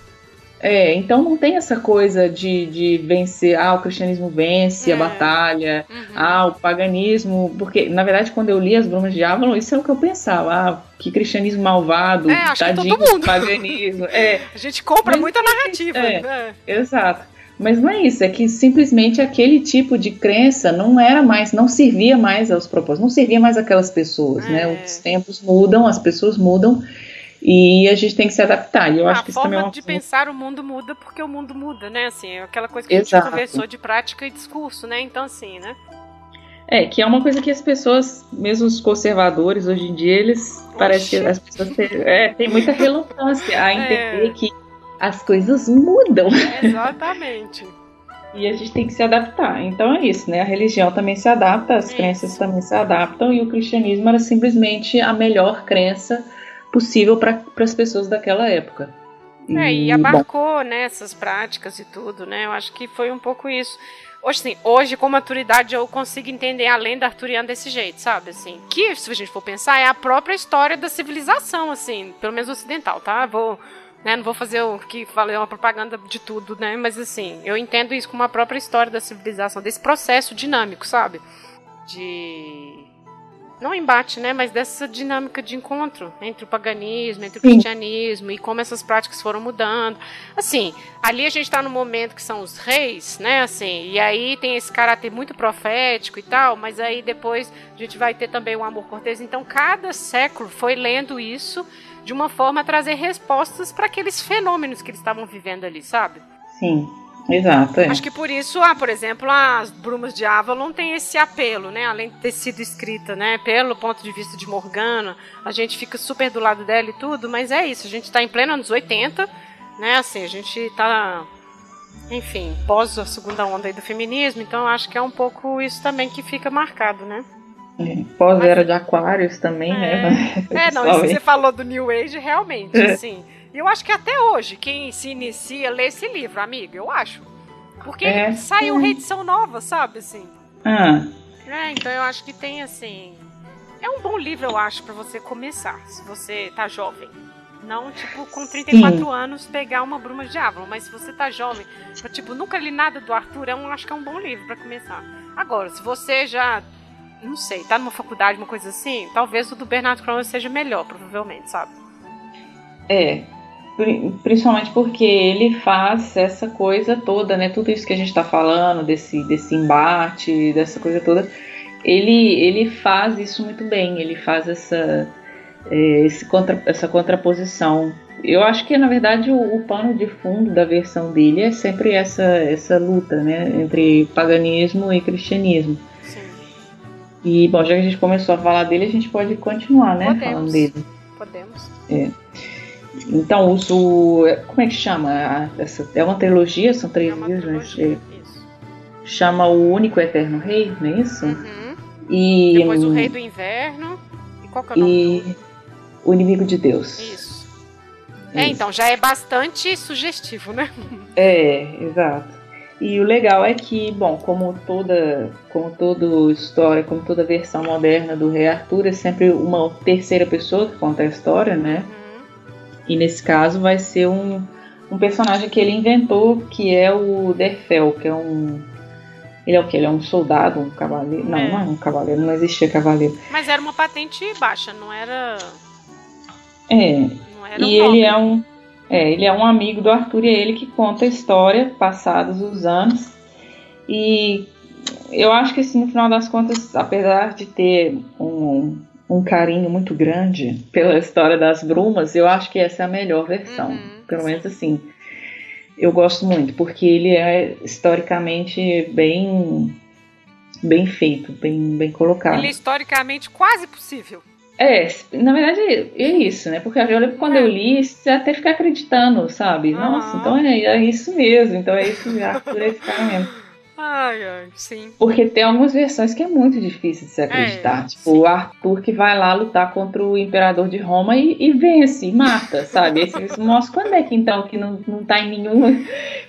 É, então não tem essa coisa de, de vencer, ah, o cristianismo vence É. a batalha, Uhum. ah, o paganismo, porque na verdade quando eu li as Brumas de Avalon, isso é o que eu pensava, ah, que cristianismo malvado, É, tadinho paganismo, é, A gente compra Mas- muita narrativa. é. né? exato. Mas não é isso, é que simplesmente aquele tipo de crença não era mais, não servia mais aos propósitos, não servia mais aquelas pessoas, né? É. Os tempos mudam, as pessoas mudam e a gente tem que se adaptar. E eu acho a que isso também é forma uma de pensar o mundo muda porque o mundo muda, né? Assim, é aquela coisa que a Exato. gente conversou de prática e discurso, né? Então, assim, né? É, que é uma coisa que as pessoas, mesmo os conservadores, hoje em dia, eles parece que as pessoas têm, é, têm muita relutância a entender É. que as coisas mudam Exatamente. e a gente tem que se adaptar. Então é isso, né? A religião também se adapta, as Isso. crenças também se adaptam e o cristianismo era simplesmente a melhor crença possível para as pessoas daquela época. É, e abarcou, né, essas práticas e tudo, né? Eu acho que foi um pouco isso. Hoje, assim, hoje, com maturidade, eu consigo entender a lenda arturiana desse jeito, sabe? Assim, que, se a gente for pensar, é a própria história da civilização, assim, pelo menos ocidental, tá? Vou, né, não vou fazer o que falei uma propaganda de tudo, né? Mas, assim, eu entendo isso como a própria história da civilização, desse processo dinâmico, sabe? De não embate, né, mas dessa dinâmica de encontro entre o paganismo, entre o Sim. cristianismo e como essas práticas foram mudando. Assim, ali a gente está no momento que são os reis, né, assim, e aí tem esse caráter muito profético e tal, mas aí depois a gente vai ter também o amor cortês. Então, cada século foi lendo isso de uma forma a trazer respostas para aqueles fenômenos que eles estavam vivendo ali, sabe? Sim. Exato. É. Acho que por isso, ah, por exemplo, as Brumas de Avalon tem esse apelo, né? Além de ter sido escrita, né? Pelo ponto de vista de Morgana, a gente fica super do lado dela e tudo, mas é isso. A gente está em pleno anos 80, né? Assim, a gente está, enfim, pós a segunda onda aí do feminismo, então acho que é um pouco isso também que fica marcado, né? É, pós-era de Aquários também, né? é. né? É, não, isso que você falou do New Age, realmente, é. assim. E eu acho que até hoje, quem se inicia lê esse livro, amigo, eu acho. Porque é. saiu reedição nova, sabe, assim. Ah. É, então eu acho que tem, assim... É um bom livro, eu acho, para você começar, se você tá jovem. Não, tipo, com 34 Sim. anos pegar uma Bruma de Avalon, mas se você tá jovem, tipo, nunca li nada do Arthur, eu é acho que é um bom livro para começar. Agora, se você já, não sei, tá numa faculdade, uma coisa assim, talvez o do Bernardo Cronos seja melhor, provavelmente, sabe? É, Principalmente porque ele faz essa coisa toda, né? Tudo isso que a gente está falando, desse, desse embate, dessa coisa toda, ele, ele faz isso muito bem, ele faz essa, é, esse contra, essa contraposição. Eu acho que, na verdade, o, o, pano de fundo da versão dele é sempre essa, essa luta né? entre paganismo e cristianismo. Sim. E, bom, já que a gente começou a falar dele, a gente pode continuar, né? Podemos. Falando dele. Podemos. É. Então, uso. Como é que chama? Essa, é uma trilogia, são três é livros, né? Chama O Único Eterno Rei, não é isso? Uhum. E, Depois o Rei do Inverno. E qual que é o nome? E O Inimigo de Deus. Isso. É, isso. então, já é bastante sugestivo, né? É, exato. E o legal é que, bom, como toda, como toda história, como toda versão moderna do Rei Arthur, é sempre uma terceira pessoa que conta a história, né? E nesse caso vai ser um, um personagem que ele inventou, que é o Derfel, que é um. Ele é o que? Ele é um soldado, um cavaleiro. Não, é. não é um cavaleiro, não existia cavaleiro. Mas era uma patente baixa, não era. É. Não era um e ele é um. É, ele é um amigo do Arthur e é ele que conta a história, passados os anos. E eu acho que assim, no final das contas, apesar de ter um, um carinho muito grande pela história das brumas, eu acho que essa é a melhor versão. Uhum, pelo menos assim. Eu gosto muito, porque ele é historicamente bem bem feito, bem, bem colocado. Ele é historicamente quase possível. É, na verdade é isso, né? Porque eu lembro quando é. eu li, você até fica acreditando, sabe? Uhum. Nossa, então é, é, isso mesmo, então é isso já, por esse cara mesmo. Ai, ai, sim. Porque tem algumas versões que é muito difícil de se acreditar. É, tipo, o Arthur que vai lá lutar contra o imperador de Roma e, e vence, mata, sabe? Esse mostra quando é que então que não, não tá em nenhuma,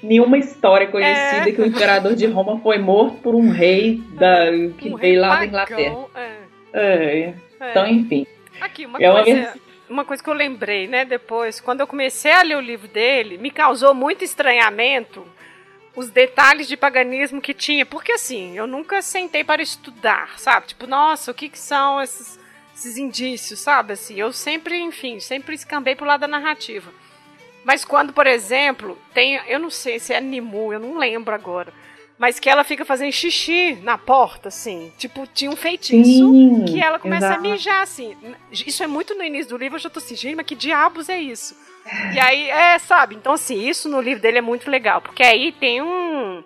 nenhuma história conhecida é. que o imperador de Roma foi morto por um rei da, que um veio lá da Inglaterra. É. é. É. Então, enfim. Aqui, uma é coisa. Uma coisa que eu lembrei, né, depois, quando eu comecei a ler o livro dele, me causou muito estranhamento os detalhes de paganismo que tinha. Porque assim, eu nunca sentei para estudar, sabe? Tipo, nossa, o que, que são esses, esses indícios, sabe? Assim, eu sempre, enfim, sempre escambei pro lado da narrativa. Mas quando, por exemplo, tem. Eu não sei se é Nimu, eu não lembro agora. Mas que ela fica fazendo xixi na porta, assim. Tipo, tinha um feitiço Sim, que ela começa exato. a mijar, assim. Isso é muito no início do livro, eu já tô assim, gente, mas que diabos é isso? E aí, é, sabe? Então, assim, isso no livro dele é muito legal, porque aí tem um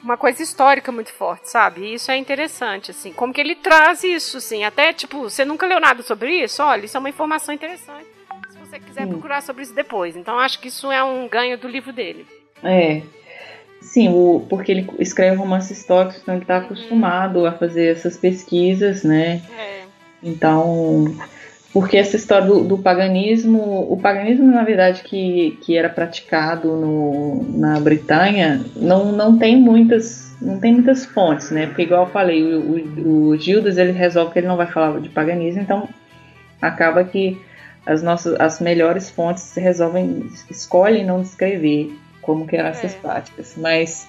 uma coisa histórica muito forte, sabe? E isso é interessante, assim. Como que ele traz isso, assim. Até, tipo, você nunca leu nada sobre isso? Olha, isso é uma informação interessante. Se você quiser Sim. procurar sobre isso depois. Então, acho que isso é um ganho do livro dele. É. Sim, o, porque ele escreve romance histórico, então ele está uhum. acostumado a fazer essas pesquisas, né? É. Então, porque essa história do, do, paganismo, o paganismo na verdade que, que era praticado no, na Bretanha, não, não tem muitas não tem muitas fontes, né? Porque igual eu falei, o, o, o Gildas ele resolve que ele não vai falar de paganismo, então acaba que as nossas as melhores fontes resolvem escolhem não descrever como que eram é. essas práticas, mas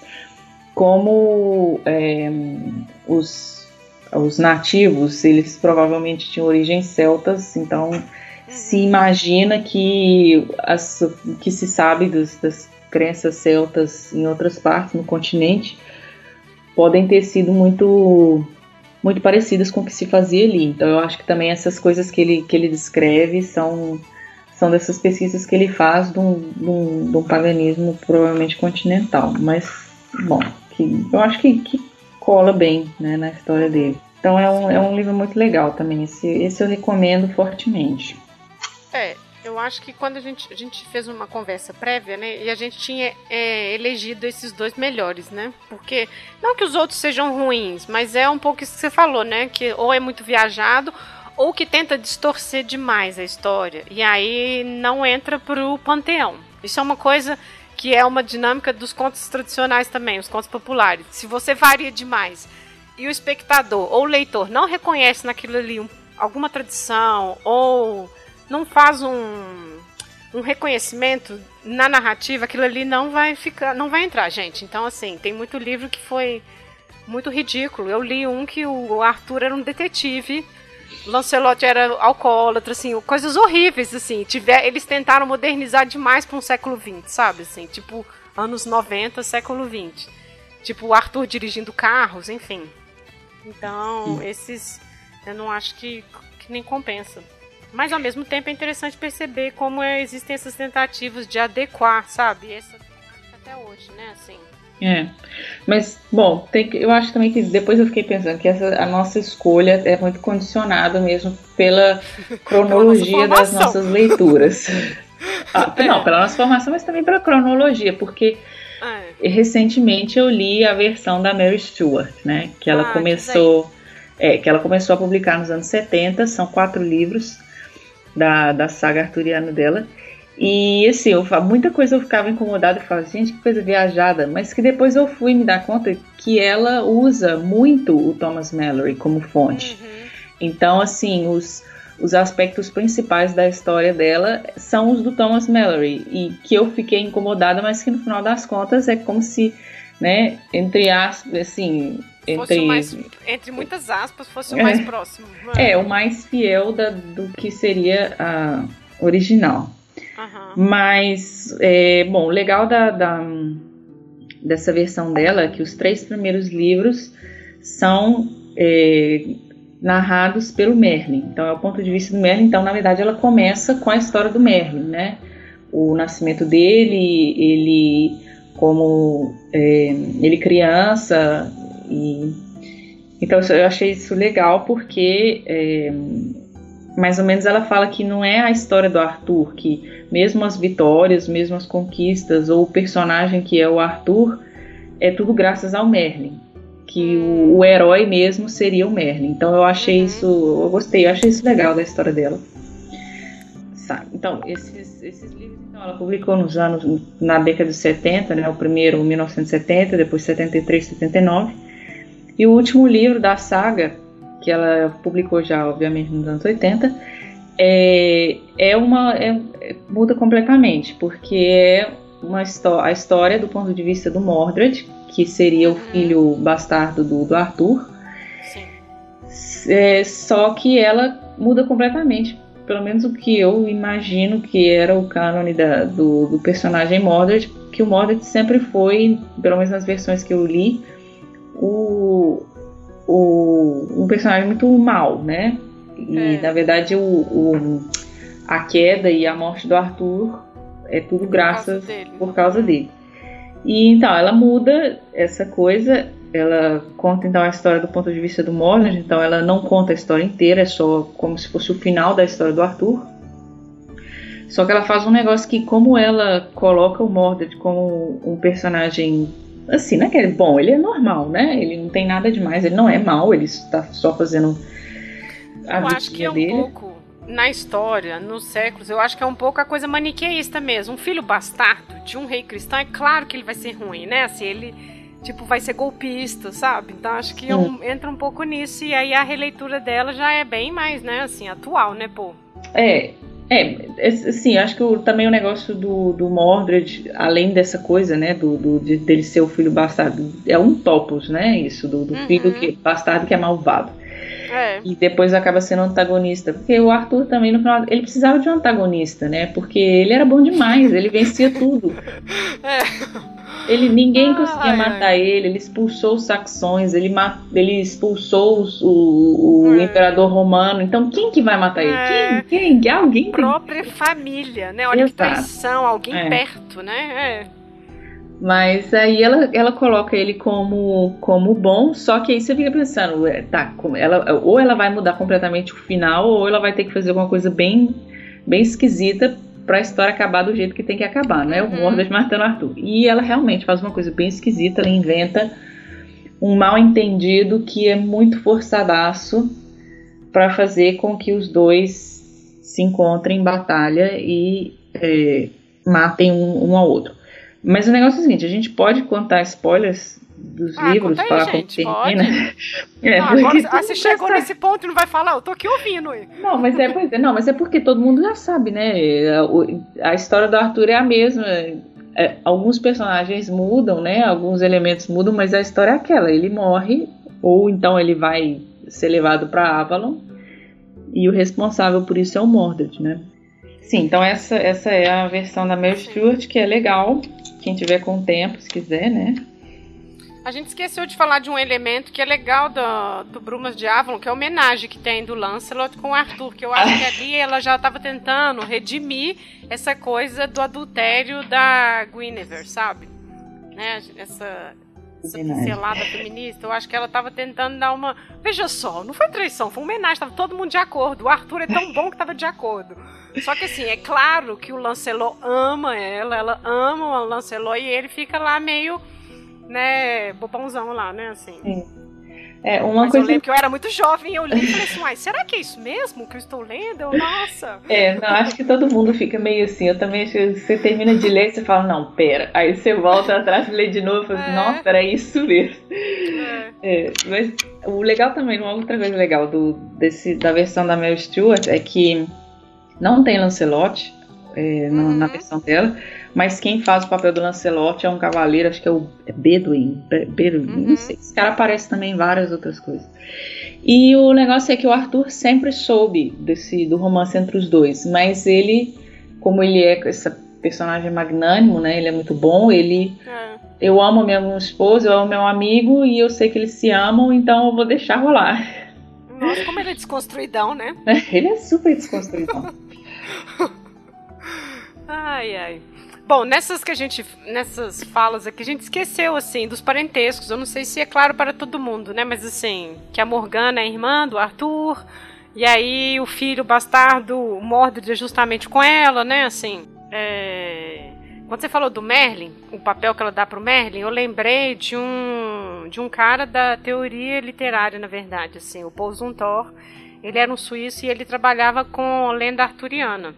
como é, os os nativos, eles provavelmente tinham origens celtas, então se imagina que as, o que se sabe dos, das crenças celtas em outras partes no continente podem ter sido muito muito parecidas com o que se fazia ali. Então eu acho que também essas coisas que ele, que ele descreve são, são dessas pesquisas que ele faz de um, paganismo provavelmente continental. Mas, bom, que, eu acho que, que cola bem né, na história dele. Então é um, é um livro muito legal também. Esse, esse eu recomendo fortemente. É, eu acho que quando a gente, a gente fez uma conversa prévia, né, e a gente tinha é, elegido esses dois melhores, né? Porque não que os outros sejam ruins, mas é um pouco isso que você falou, né? Que ou é muito viajado ou que tenta distorcer demais a história e aí não entra pro panteão. Isso é uma coisa que é uma dinâmica dos contos tradicionais também, os contos populares. Se você varia demais e o espectador ou o leitor não reconhece naquilo ali um, alguma tradição ou não faz um, um reconhecimento na narrativa, aquilo ali não vai ficar, não vai entrar, gente. Então, assim, tem muito livro que foi muito ridículo. Eu li um que o Arthur era um detetive, Lancelot era alcoólatra, assim, coisas horríveis, assim. Tiver, eles tentaram modernizar demais para um século XX, sabe? Assim, tipo, anos 90, século XX. Tipo, o Arthur dirigindo carros, enfim. Então, esses eu não acho que, que nem compensa. Mas ao mesmo tempo é interessante perceber como é, existem essas tentativas de adequar, sabe? Essa até hoje, né? Assim. É. Mas, bom, tem eu acho também que depois eu fiquei pensando que essa, a nossa escolha é muito condicionada mesmo pela cronologia nossa das nossas leituras. ah, é. Não, pela nossa formação, mas também pela cronologia, porque é. recentemente eu li a versão da Mary Stuart, né? Que ela ah, começou. Que é, que ela começou a publicar nos anos 70, são quatro livros da, da saga arturiana dela. E assim, eu, muita coisa eu ficava incomodada e falava, gente, que coisa viajada, mas que depois eu fui me dar conta que ela usa muito o Thomas Mallory como fonte. Uhum. Então, assim, os, os aspectos principais da história dela são os do Thomas Mallory, e que eu fiquei incomodada, mas que no final das contas é como se, né, entre aspas, assim, entre, mais, entre muitas aspas, fosse o é, mais próximo. É, o mais fiel da, do que seria a original. Uhum. Mas, é, bom, legal da, da, dessa versão dela é que os três primeiros livros são é, narrados pelo Merlin. Então, é o ponto de vista do Merlin. Então, na verdade, ela começa com a história do Merlin, né? O nascimento dele, ele como é, ele criança, e, então eu achei isso legal porque é, mais ou menos ela fala que não é a história do Arthur, que mesmo as vitórias, mesmo as conquistas, ou o personagem que é o Arthur, é tudo graças ao Merlin. Que o, o herói mesmo seria o Merlin. Então eu achei uhum. isso, eu gostei, eu achei isso legal da história dela. Então, esses, esses livros então, ela publicou nos anos, na década de 70, né, o primeiro em 1970, depois 73, 79 e o último livro da saga, que ela publicou já, obviamente, nos anos 80, é, é uma. É, muda completamente, porque é uma a história do ponto de vista do Mordred, que seria o uhum. filho bastardo do, do Arthur. É, só que ela muda completamente. Pelo menos o que eu imagino que era o cânone da, do, do personagem Mordred, que o Mordred sempre foi, pelo menos nas versões que eu li, o, o, um personagem muito mal, né? E é. na verdade o, o, a queda e a morte do Arthur é tudo graças por causa dele. E então ela muda essa coisa, ela conta então a história do ponto de vista do Mordred, então ela não conta a história inteira, é só como se fosse o final da história do Arthur. Só que ela faz um negócio que, como ela coloca o Mordred como um personagem assim, não é que ele, bom, ele é normal, né? Ele não tem nada demais, ele não é mal, ele está só fazendo a Eu acho que é um dele. pouco na história, nos séculos, eu acho que é um pouco a coisa maniqueísta mesmo. Um filho bastardo de um rei cristão, é claro que ele vai ser ruim, né? Assim, ele tipo vai ser golpista, sabe? Então acho que é um, entra um pouco nisso e aí a releitura dela já é bem mais, né, assim, atual, né, pô? É, é, assim, acho que o, também o negócio do, do Mordred, além dessa coisa, né, do, do de, dele ser o filho bastardo, é um topos, né, isso, do, do uhum. filho que bastardo que é malvado. É. E depois acaba sendo antagonista. Porque o Arthur também, no final, ele precisava de um antagonista, né? Porque ele era bom demais, ele vencia tudo. É. Ele, ninguém conseguia ai, matar ai. ele, ele expulsou os saxões, ele, ele expulsou os, o, o é. imperador romano. Então quem que vai matar ele? É. Quem? Quem? Alguém tem... Própria família, né? Olha Exato. que traição, alguém é. perto, né? É. Mas aí ela, ela coloca ele como, como bom, só que aí você fica pensando, é, tá, ela, ou ela vai mudar completamente o final, ou ela vai ter que fazer alguma coisa bem, bem esquisita para a história acabar do jeito que tem que acabar, né? O uhum. Mordred matando Arthur. E ela realmente faz uma coisa bem esquisita, ela inventa um mal entendido que é muito forçadaço para fazer com que os dois se encontrem em batalha e é, matem um, um ao outro. Mas o negócio é o seguinte, a gente pode contar spoilers dos ah, livros aí, para gente, termina. É, não, agora, ah, você chegou sabe. nesse ponto e não vai falar, eu tô aqui ouvindo. Não, mas é, pois é, não, mas é porque todo mundo já sabe, né? A, a história do Arthur é a mesma. É, alguns personagens mudam, né? Alguns elementos mudam, mas a história é aquela. Ele morre, ou então ele vai ser levado para Avalon, e o responsável por isso é o Mordred, né? Sim, então essa, essa é a versão da Mary Stewart, que é legal. Quem tiver com tempo, se quiser, né? A gente esqueceu de falar de um elemento que é legal do, do Brumas de Avalon, que é a homenagem que tem do Lancelot com o Arthur, que eu acho que ali ela já estava tentando redimir essa coisa do adultério da Guinevere, sabe? Né? Essa, essa pincelada feminista, eu acho que ela estava tentando dar uma. Veja só, não foi traição, foi uma homenagem, estava todo mundo de acordo. O Arthur é tão bom que estava de acordo. Só que assim, é claro que o Lancelot ama ela, ela ama o Lancelot e ele fica lá meio né, bobãozão lá, né, assim. Sim. É, uma Mas coisa... eu lembro que eu era muito jovem e eu li e falei assim, será que é isso mesmo que eu estou lendo? Nossa! É, não, acho que todo mundo fica meio assim. Eu também acho que você termina de ler e você fala, não, pera. Aí você volta atrás e lê de novo e fala assim, é. nossa, era isso mesmo. É. É, mas o legal também, uma outra coisa legal do, desse, da versão da Mel Stewart é que não tem Lancelot é, uhum. na versão dela, mas quem faz o papel do Lancelot é um cavaleiro, acho que é o Bedouin, Bedouin uhum. não sei. Esse cara aparece também em várias outras coisas. E o negócio é que o Arthur sempre soube desse do romance entre os dois, mas ele, como ele é esse personagem magnânimo, né? Ele é muito bom, ele é. eu amo minha esposa, eu amo meu amigo e eu sei que eles se amam, então eu vou deixar rolar. Nossa, como ele é desconstruidão, né? ele é super desconstruidão. ai, ai. Bom, nessas que a gente, nessas falas aqui, a gente esqueceu, assim, dos parentescos. Eu não sei se é claro para todo mundo, né? Mas, assim, que a Morgana é irmã do Arthur. E aí o filho bastardo Mordred é justamente com ela, né? Assim, é... Quando você falou do Merlin, o papel que ela dá pro Merlin, eu lembrei de um de um cara da teoria literária, na verdade, assim, o Paul Zunthor. Ele era um suíço e ele trabalhava com lenda arturiana.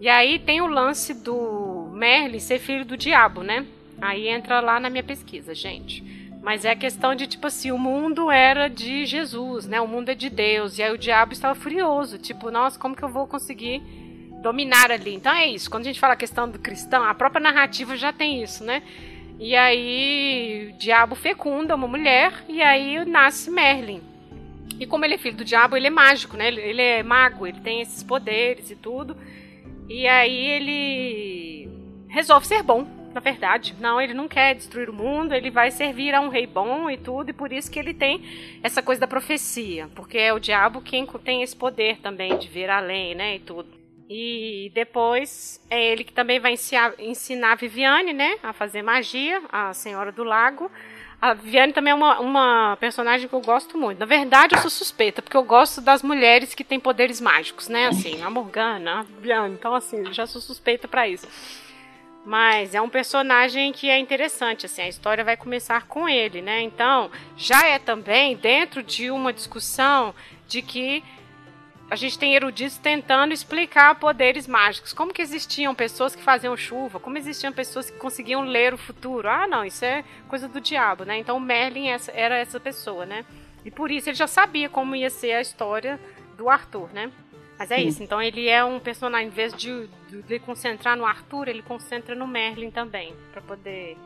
E aí tem o lance do Merlin ser filho do diabo, né? Aí entra lá na minha pesquisa, gente. Mas é a questão de, tipo assim, o mundo era de Jesus, né? O mundo é de Deus. E aí o diabo estava furioso. Tipo, nossa, como que eu vou conseguir dominar ali? Então é isso. Quando a gente fala a questão do cristão, a própria narrativa já tem isso, né? E aí o diabo fecunda uma mulher e aí nasce Merlin. E como ele é filho do diabo, ele é mágico, né? Ele é mago, ele tem esses poderes e tudo. E aí ele resolve ser bom, na verdade. Não, ele não quer destruir o mundo, ele vai servir a um rei bom e tudo, e por isso que ele tem essa coisa da profecia, porque é o diabo quem tem esse poder também de ver além, né, e tudo. E depois é ele que também vai ensinar a Viviane, né, a fazer magia, a Senhora do Lago. A Viviane também é uma, uma personagem que eu gosto muito. Na verdade, eu sou suspeita, porque eu gosto das mulheres que têm poderes mágicos, né? Assim, a Morgana, a Viviane. Então, assim, já sou suspeita para isso. Mas é um personagem que é interessante, assim, a história vai começar com ele, né? Então, já é também dentro de uma discussão de que a gente tem eruditos tentando explicar poderes mágicos. Como que existiam pessoas que faziam chuva? Como existiam pessoas que conseguiam ler o futuro? Ah, não, isso é coisa do diabo, né? Então Merlin era essa pessoa, né? E por isso ele já sabia como ia ser a história do Arthur, né? Mas é Sim. isso, então ele é um personagem, em vez de, de, de concentrar no Arthur, ele concentra no Merlin também, para poder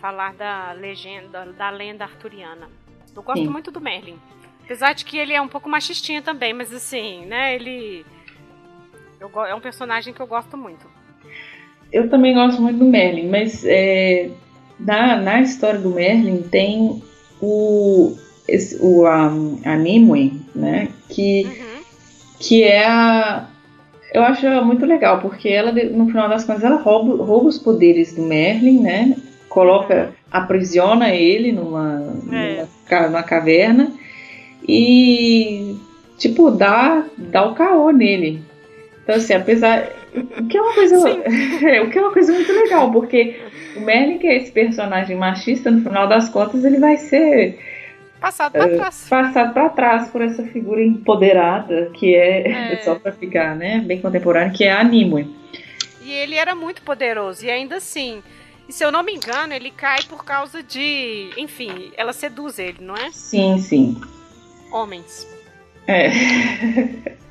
falar da legenda, da lenda arturiana. Eu gosto Sim. muito do Merlin. Apesar de que ele é um pouco machistinha também, mas assim, né, ele eu, é um personagem que eu gosto muito. Eu também gosto muito do Merlin, mas é, na, na história do Merlin tem o, esse, o a, a Nimue, né, que, uhum. Que é a eu acho muito legal, porque ela, no final das contas, ela rouba, rouba os poderes do Merlin, né? Coloca, aprisiona ele numa, é. numa, numa caverna e, tipo, dá, dá o caô nele. Então, assim, apesar. O que é uma coisa. É, o que é uma coisa muito legal, porque o Merlin, que é esse personagem machista, no final das contas, ele vai ser Passado para trás. Passado para trás por essa figura empoderada que é, é. só para ficar, né, bem contemporâneo, que é a Nimue. E ele era muito poderoso e ainda assim, e se eu não me engano, ele cai por causa de, enfim, ela seduz ele, não é? Sim, sim. Homens. É.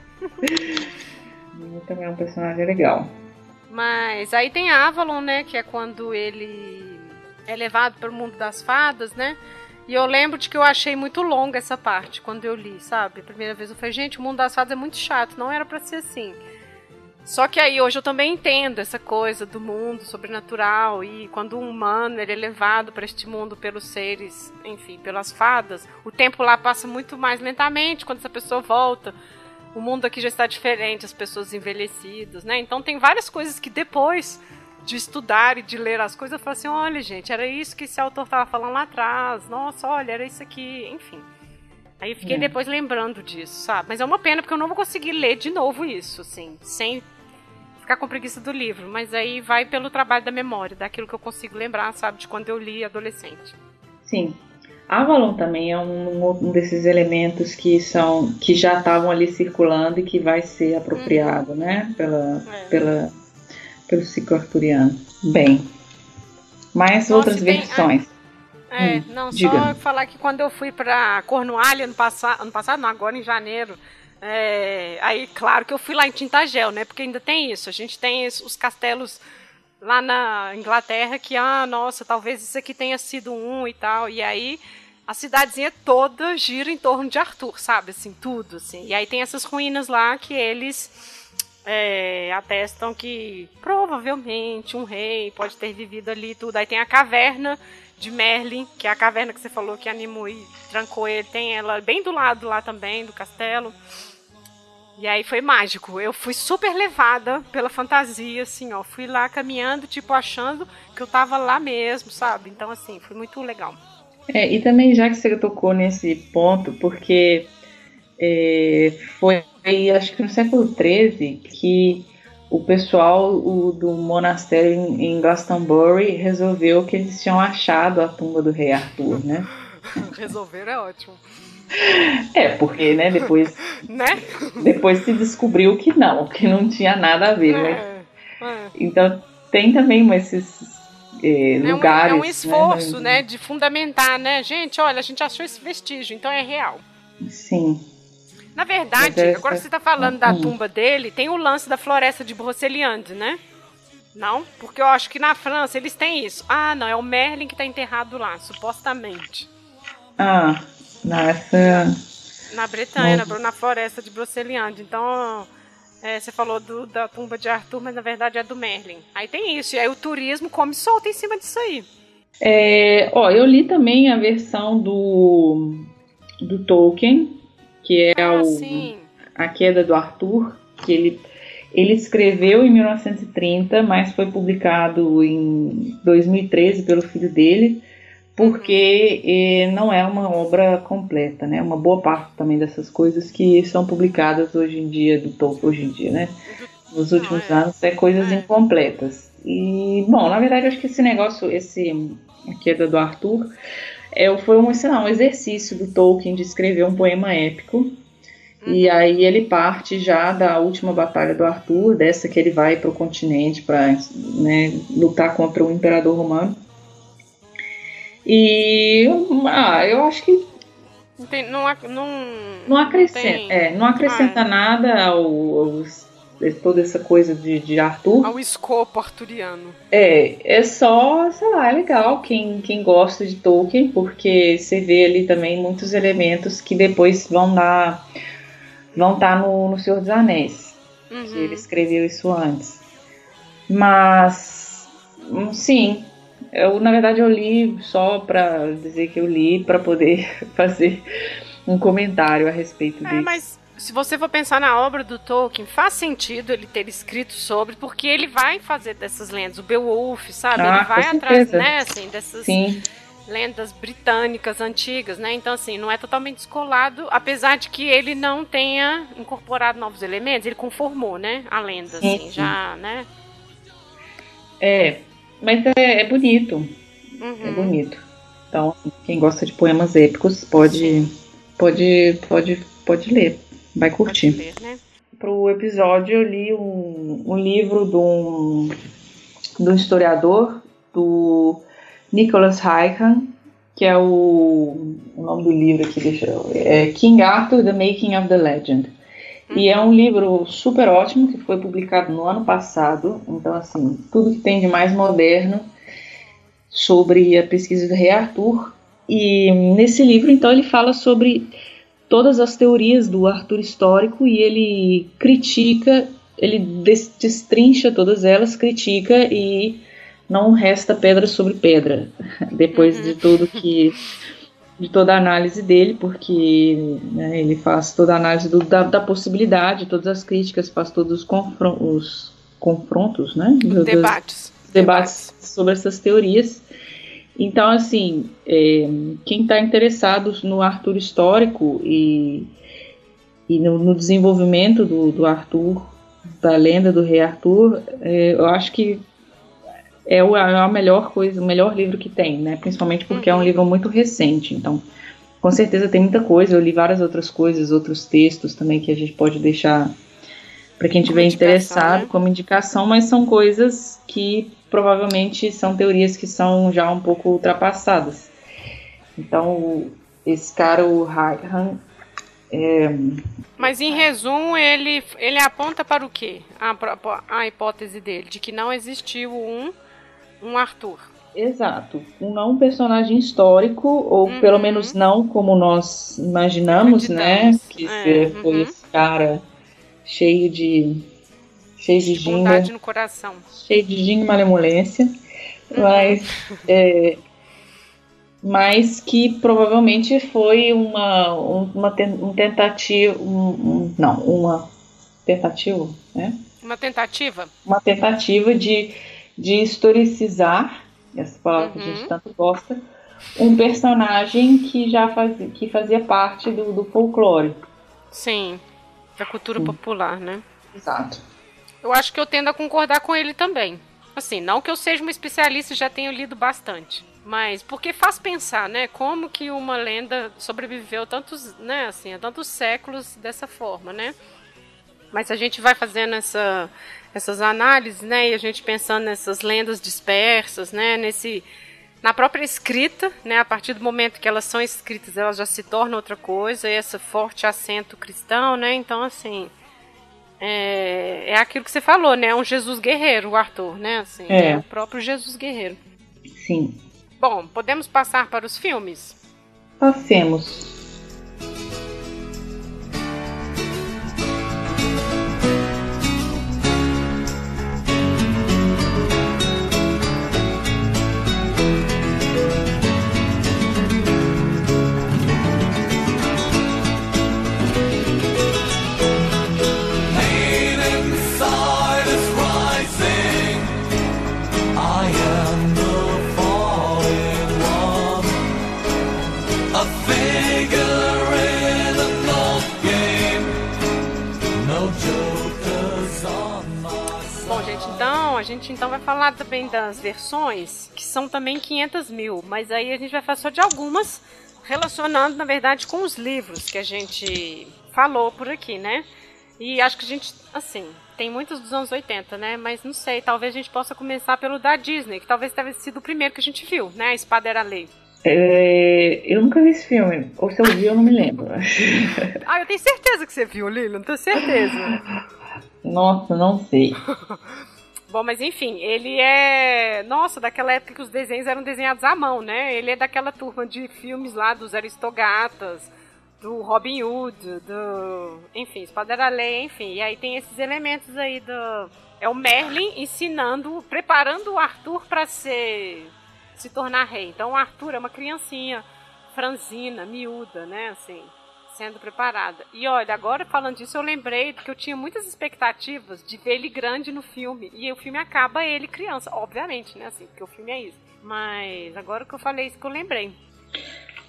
também é um personagem legal. Mas aí tem a Avalon, né, que é quando ele é levado para o mundo das fadas, né? E eu lembro de que eu achei muito longa essa parte quando eu li, sabe? A primeira vez eu falei, gente, o mundo das fadas é muito chato, não era para ser assim. Só que aí hoje eu também entendo essa coisa do mundo sobrenatural e quando um humano ele é levado para este mundo pelos seres, enfim, pelas fadas, o tempo lá passa muito mais lentamente quando essa pessoa volta. O mundo aqui já está diferente, as pessoas envelhecidas, né? Então tem várias coisas que depois de estudar e de ler as coisas, eu falo assim, olha, gente, era isso que esse autor estava falando lá atrás. Nossa, olha, era isso aqui, enfim. Aí eu fiquei é. depois lembrando disso, sabe? Mas é uma pena porque eu não vou conseguir ler de novo isso, assim, sem ficar com preguiça do livro. Mas aí vai pelo trabalho da memória, daquilo que eu consigo lembrar, sabe, de quando eu li adolescente. Sim. Avalon também é um, um desses elementos que são que já estavam ali circulando e que vai ser apropriado, uhum. né, pela, é. pela pelo ciclo arturiano. Bem, mais Nossa, outras tem, versões. É, hum, não, diga. só falar que quando eu fui para Cornualha ano passado, ano passado, não, agora em janeiro, é, aí claro que eu fui lá em Tintagel, né? Porque ainda tem isso. A gente tem os castelos lá na Inglaterra que, ah, nossa, talvez isso aqui tenha sido um e tal. E aí a cidadezinha toda gira em torno de Arthur, sabe? Assim, tudo, assim. E aí tem essas ruínas lá que eles é, atestam que provavelmente um rei pode ter vivido ali tudo. Aí tem a caverna de Merlin, que é a caverna que você falou que a Nimue trancou ele, tem ela bem do lado lá também do castelo. E aí foi mágico. Eu fui super levada pela fantasia, assim, ó. Fui lá caminhando, tipo, achando que eu tava lá mesmo, sabe? Então, assim, foi muito legal. É, e também já que você tocou nesse ponto, porque é, foi acho que no século XIII que o pessoal o, do monastério em, em Glastonbury resolveu que eles tinham achado a tumba do rei Arthur, né? Resolver é ótimo. É, porque, né, depois. né? Depois se descobriu que não, que não tinha nada a ver, é, né? É. Então tem também esses é, lugares. É um, é um esforço, né, né, de fundamentar, né? Gente, olha, a gente achou esse vestígio, então é real. Sim. Na verdade, é agora você está falando da tumba dele, tem o lance da floresta de Broceliande, né? Não? Porque eu acho que na França eles têm isso. Ah, não, é o Merlin que está enterrado lá, supostamente. Ah, nessa. Na Bretanha, na, na floresta de Broceliande. Então, é, você falou do, da tumba de Arthur, mas na verdade é do Merlin. Aí tem isso, e aí o turismo come solto em cima disso aí. É, ó, eu li também a versão do, do Tolkien, que é ah, o, a queda do Arthur, que ele, ele escreveu em 1930, mas foi publicado em 2013 pelo filho dele, porque eh, não é uma obra completa, né? Uma boa parte também dessas coisas que são publicadas hoje em dia do Tolkien hoje em dia, né? Nos últimos ah, é. anos é coisas é. incompletas. E bom, na verdade acho que esse negócio, esse a queda do Arthur é, foi um, sei lá, um exercício do Tolkien de escrever um poema épico. Uhum. E aí ele parte já da última batalha do Arthur, dessa que ele vai para o continente para né, lutar contra o imperador romano. E ah, eu acho que não, tem, não, não, não acrescenta, não, é, não acrescenta ah, é. nada ao, aos, toda essa coisa de, de Arthur. Ao escopo arturiano. É, é só, sei lá, é legal quem, quem gosta de Tolkien, porque você vê ali também muitos elementos que depois vão dar. vão estar tá no, no Senhor dos Anéis. Uhum. Que ele escreveu isso antes. Mas, hum, sim, eu, na verdade, eu li só para dizer que eu li para poder fazer um comentário a respeito é, dele. Mas se você for pensar na obra do Tolkien, faz sentido ele ter escrito sobre, porque ele vai fazer dessas lendas, o Beowulf, sabe? Ah, ele vai atrás, né, assim, dessas Sim. lendas britânicas antigas, né? Então, assim, não é totalmente descolado, apesar de que ele não tenha incorporado novos elementos, ele conformou, né, a lenda, assim, sim. já, né? É, mas é, é bonito. Uhum. É bonito. Então, quem gosta de poemas épicos pode, pode, pode, pode ler. Vai curtir. Ler, né? Pro episódio eu li um, um livro de um, do historiador, do Nicholas Hyken, que é o, o nome do livro aqui, deixa eu, é King Arthur, The Making of the Legend. E é um livro super ótimo que foi publicado no ano passado. Então, assim, tudo que tem de mais moderno sobre a pesquisa do Rei Arthur. E nesse livro, então, ele fala sobre todas as teorias do Arthur histórico e ele critica, ele destrincha todas elas, critica e não resta pedra sobre pedra depois uhum. de tudo que de toda a análise dele, porque né, ele faz toda a análise do, da, da, possibilidade, todas as críticas, faz todos os, confron os confrontos, né? Do, debates. debates. debates. sobre essas teorias. Então, assim, é, quem está interessado no Arthur histórico e, e no, no desenvolvimento do, do, Arthur, da lenda do rei Arthur, é, eu acho que é, é a melhor coisa, o melhor livro que tem, né? Principalmente porque é um uhum. livro muito recente, então com certeza tem muita coisa. Eu li várias outras coisas, outros textos também que a gente pode deixar para quem tiver interessado né? como indicação, mas são coisas que provavelmente são teorias que são já um pouco ultrapassadas. Então, esse cara, o Han, é... Mas em resumo, ele, ele aponta para o quê? A, a hipótese dele, de que não existiu um um Arthur. Exato. Um não personagem histórico, ou uhum. pelo menos não como nós imaginamos, né? Que é, foi uhum. esse cara cheio de. Cheio de, ginga. no coração. Cheio de ginga e malemolência. Uhum. Mas. É, mas que provavelmente foi uma, uma um tentativa. Um, um, não, uma tentativa, né? Uma tentativa? Uma tentativa de de historicizar, essa palavra uhum. que a gente uhum. tanto gosta, um personagem que já fazia, que fazia parte do, do folclore. Sim, da cultura Sim. popular, né? Exato. Eu acho que eu tendo a concordar com ele também. Assim, não que eu seja uma especialista e já tenha lido bastante, mas porque faz pensar, né, como que uma lenda sobreviveu tantos, né, assim, a tantos séculos dessa forma, né? Mas a gente vai fazendo essa essas análises, né, e a gente pensando nessas lendas dispersas, né, nesse na própria escrita, né, a partir do momento que elas são escritas, elas já se tornam outra coisa, e esse forte acento cristão, né, então assim, é, é aquilo que você falou, né, é um Jesus guerreiro, o Arthur, né, assim, é. é o próprio Jesus guerreiro. Sim. Bom, podemos passar para os filmes? Passemos. Também das versões, que são também 500 mil, mas aí a gente vai falar só de algumas, relacionando, na verdade, com os livros que a gente falou por aqui, né? E acho que a gente, assim, tem muitos dos anos 80, né? Mas não sei, talvez a gente possa começar pelo da Disney, que talvez tenha sido o primeiro que a gente viu, né? A Espada era a Lei. É, eu nunca vi esse filme. Ou se eu vi, eu não me lembro. ah, eu tenho certeza que você viu, Lilian, tenho certeza. Nossa, não sei. Bom, mas enfim, ele é. Nossa, daquela época que os desenhos eram desenhados à mão, né? Ele é daquela turma de filmes lá dos Aristogatas, do Robin Hood, do. Enfim, Espada Lei, enfim. E aí tem esses elementos aí do. É o Merlin ensinando, preparando o Arthur para ser. se tornar rei. Então o Arthur é uma criancinha franzina, miúda, né? Assim sendo preparada. E olha, agora falando disso, eu lembrei que eu tinha muitas expectativas de ver ele grande no filme. E o filme acaba ele criança, obviamente, né? Assim, porque o filme é isso. Mas agora que eu falei isso que eu lembrei.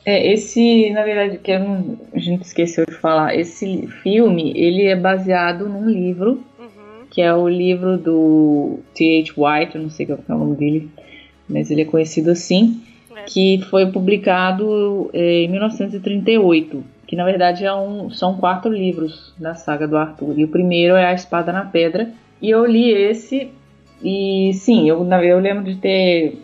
É, esse, na verdade, que não, a gente esqueceu de falar, esse filme, ele é baseado num livro, uhum. que é o livro do T.H. White, eu não sei qual é o nome dele, mas ele é conhecido assim, é. que foi publicado é, em 1938 que na verdade é um, são quatro livros da saga do Arthur. E o primeiro é A Espada na Pedra. E eu li esse e sim, eu, eu lembro de ter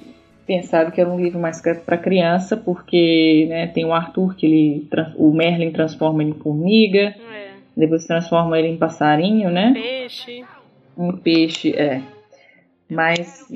pensado que era um livro mais para criança, porque né, tem o Arthur que ele o Merlin transforma ele em formiga, é. depois transforma ele em passarinho, né? Peixe. Um peixe, é. Mas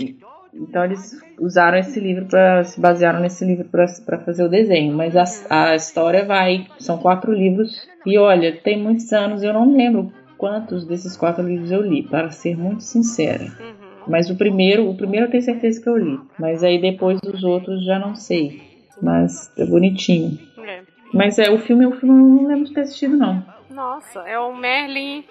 então eles usaram esse livro para se basearam nesse livro para fazer o desenho. Mas a, a história vai, são quatro livros e olha, tem muitos anos eu não lembro quantos desses quatro livros eu li, para ser muito sincera. Uhum. Mas o primeiro, o primeiro eu tenho certeza que eu li. Mas aí depois os outros já não sei. Mas é bonitinho. É. Mas é o filme, o filme eu não lembro de ter assistido não. Nossa, é o Merlin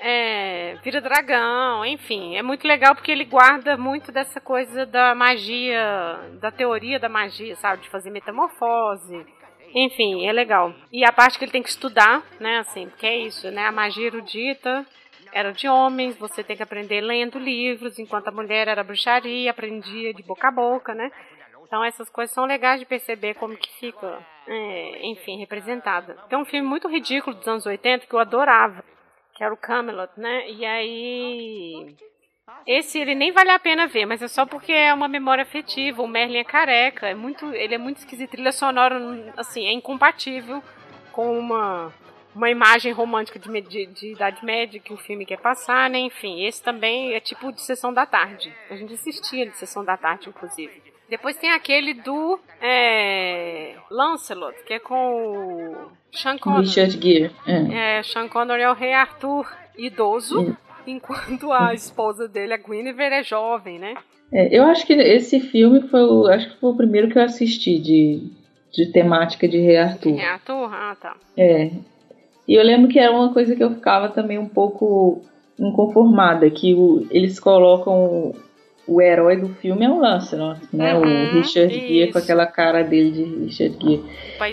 é, vira dragão, enfim, é muito legal porque ele guarda muito dessa coisa da magia, da teoria da magia, sabe, de fazer metamorfose. Enfim, é legal. E a parte que ele tem que estudar, né, assim, porque é isso, né, a magia erudita era de homens, você tem que aprender lendo livros, enquanto a mulher era bruxaria, aprendia de boca a boca, né? Então essas coisas são legais de perceber como que fica, é, enfim, representada. Tem um filme muito ridículo dos anos 80 que eu adorava, que era o Camelot, né? E aí. Esse ele nem vale a pena ver, mas é só porque é uma memória afetiva. O Merlin é careca, é muito, ele é muito esquisito. Trilha sonora, assim, é incompatível com uma, uma imagem romântica de, de, de, Idade Média que o filme quer passar, né? Enfim, esse também é tipo de sessão da tarde. A gente assistia de sessão da tarde, inclusive. Depois tem aquele do é, Lancelot, que é com o Sean Connery. Richard Gere. É. é, Sean é o rei Arthur idoso, enquanto a esposa dele, a Guinevere, é jovem, né? É, eu acho que esse filme foi o, acho que foi o primeiro que eu assisti de, de temática de rei Arthur. Rei Arthur? Ah, tá. É. E eu lembro que era uma coisa que eu ficava também um pouco inconformada, que o, eles colocam o herói do filme é o Lancelot, né? Uhum, o Richard Gere com aquela cara dele de Richard Gere.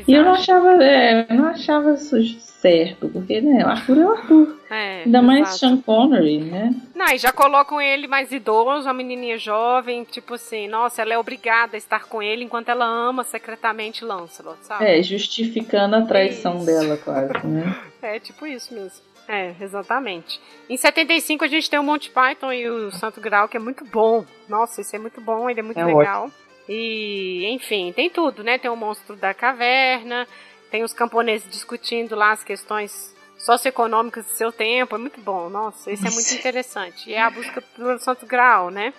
E eu não achava, é, eu não achava certo, porque né, o Arthur é o Arthur. É, Ainda exato. mais Sean Connery, né? Não, e já colocam ele mais idoso, a menininha jovem, tipo assim, nossa, ela é obrigada a estar com ele enquanto ela ama secretamente Lancelot, sabe? É, justificando a traição isso. dela, quase, né? é, tipo isso mesmo. É, exatamente. Em 75 a gente tem o Monty Python e o Santo Grau, que é muito bom. Nossa, isso é muito bom, ele é muito é legal. Ótimo. E, enfim, tem tudo, né? Tem o Monstro da Caverna, tem os camponeses discutindo lá as questões socioeconômicas do seu tempo. É muito bom, nossa, isso é muito interessante. E é a busca pelo Santo Grau, né?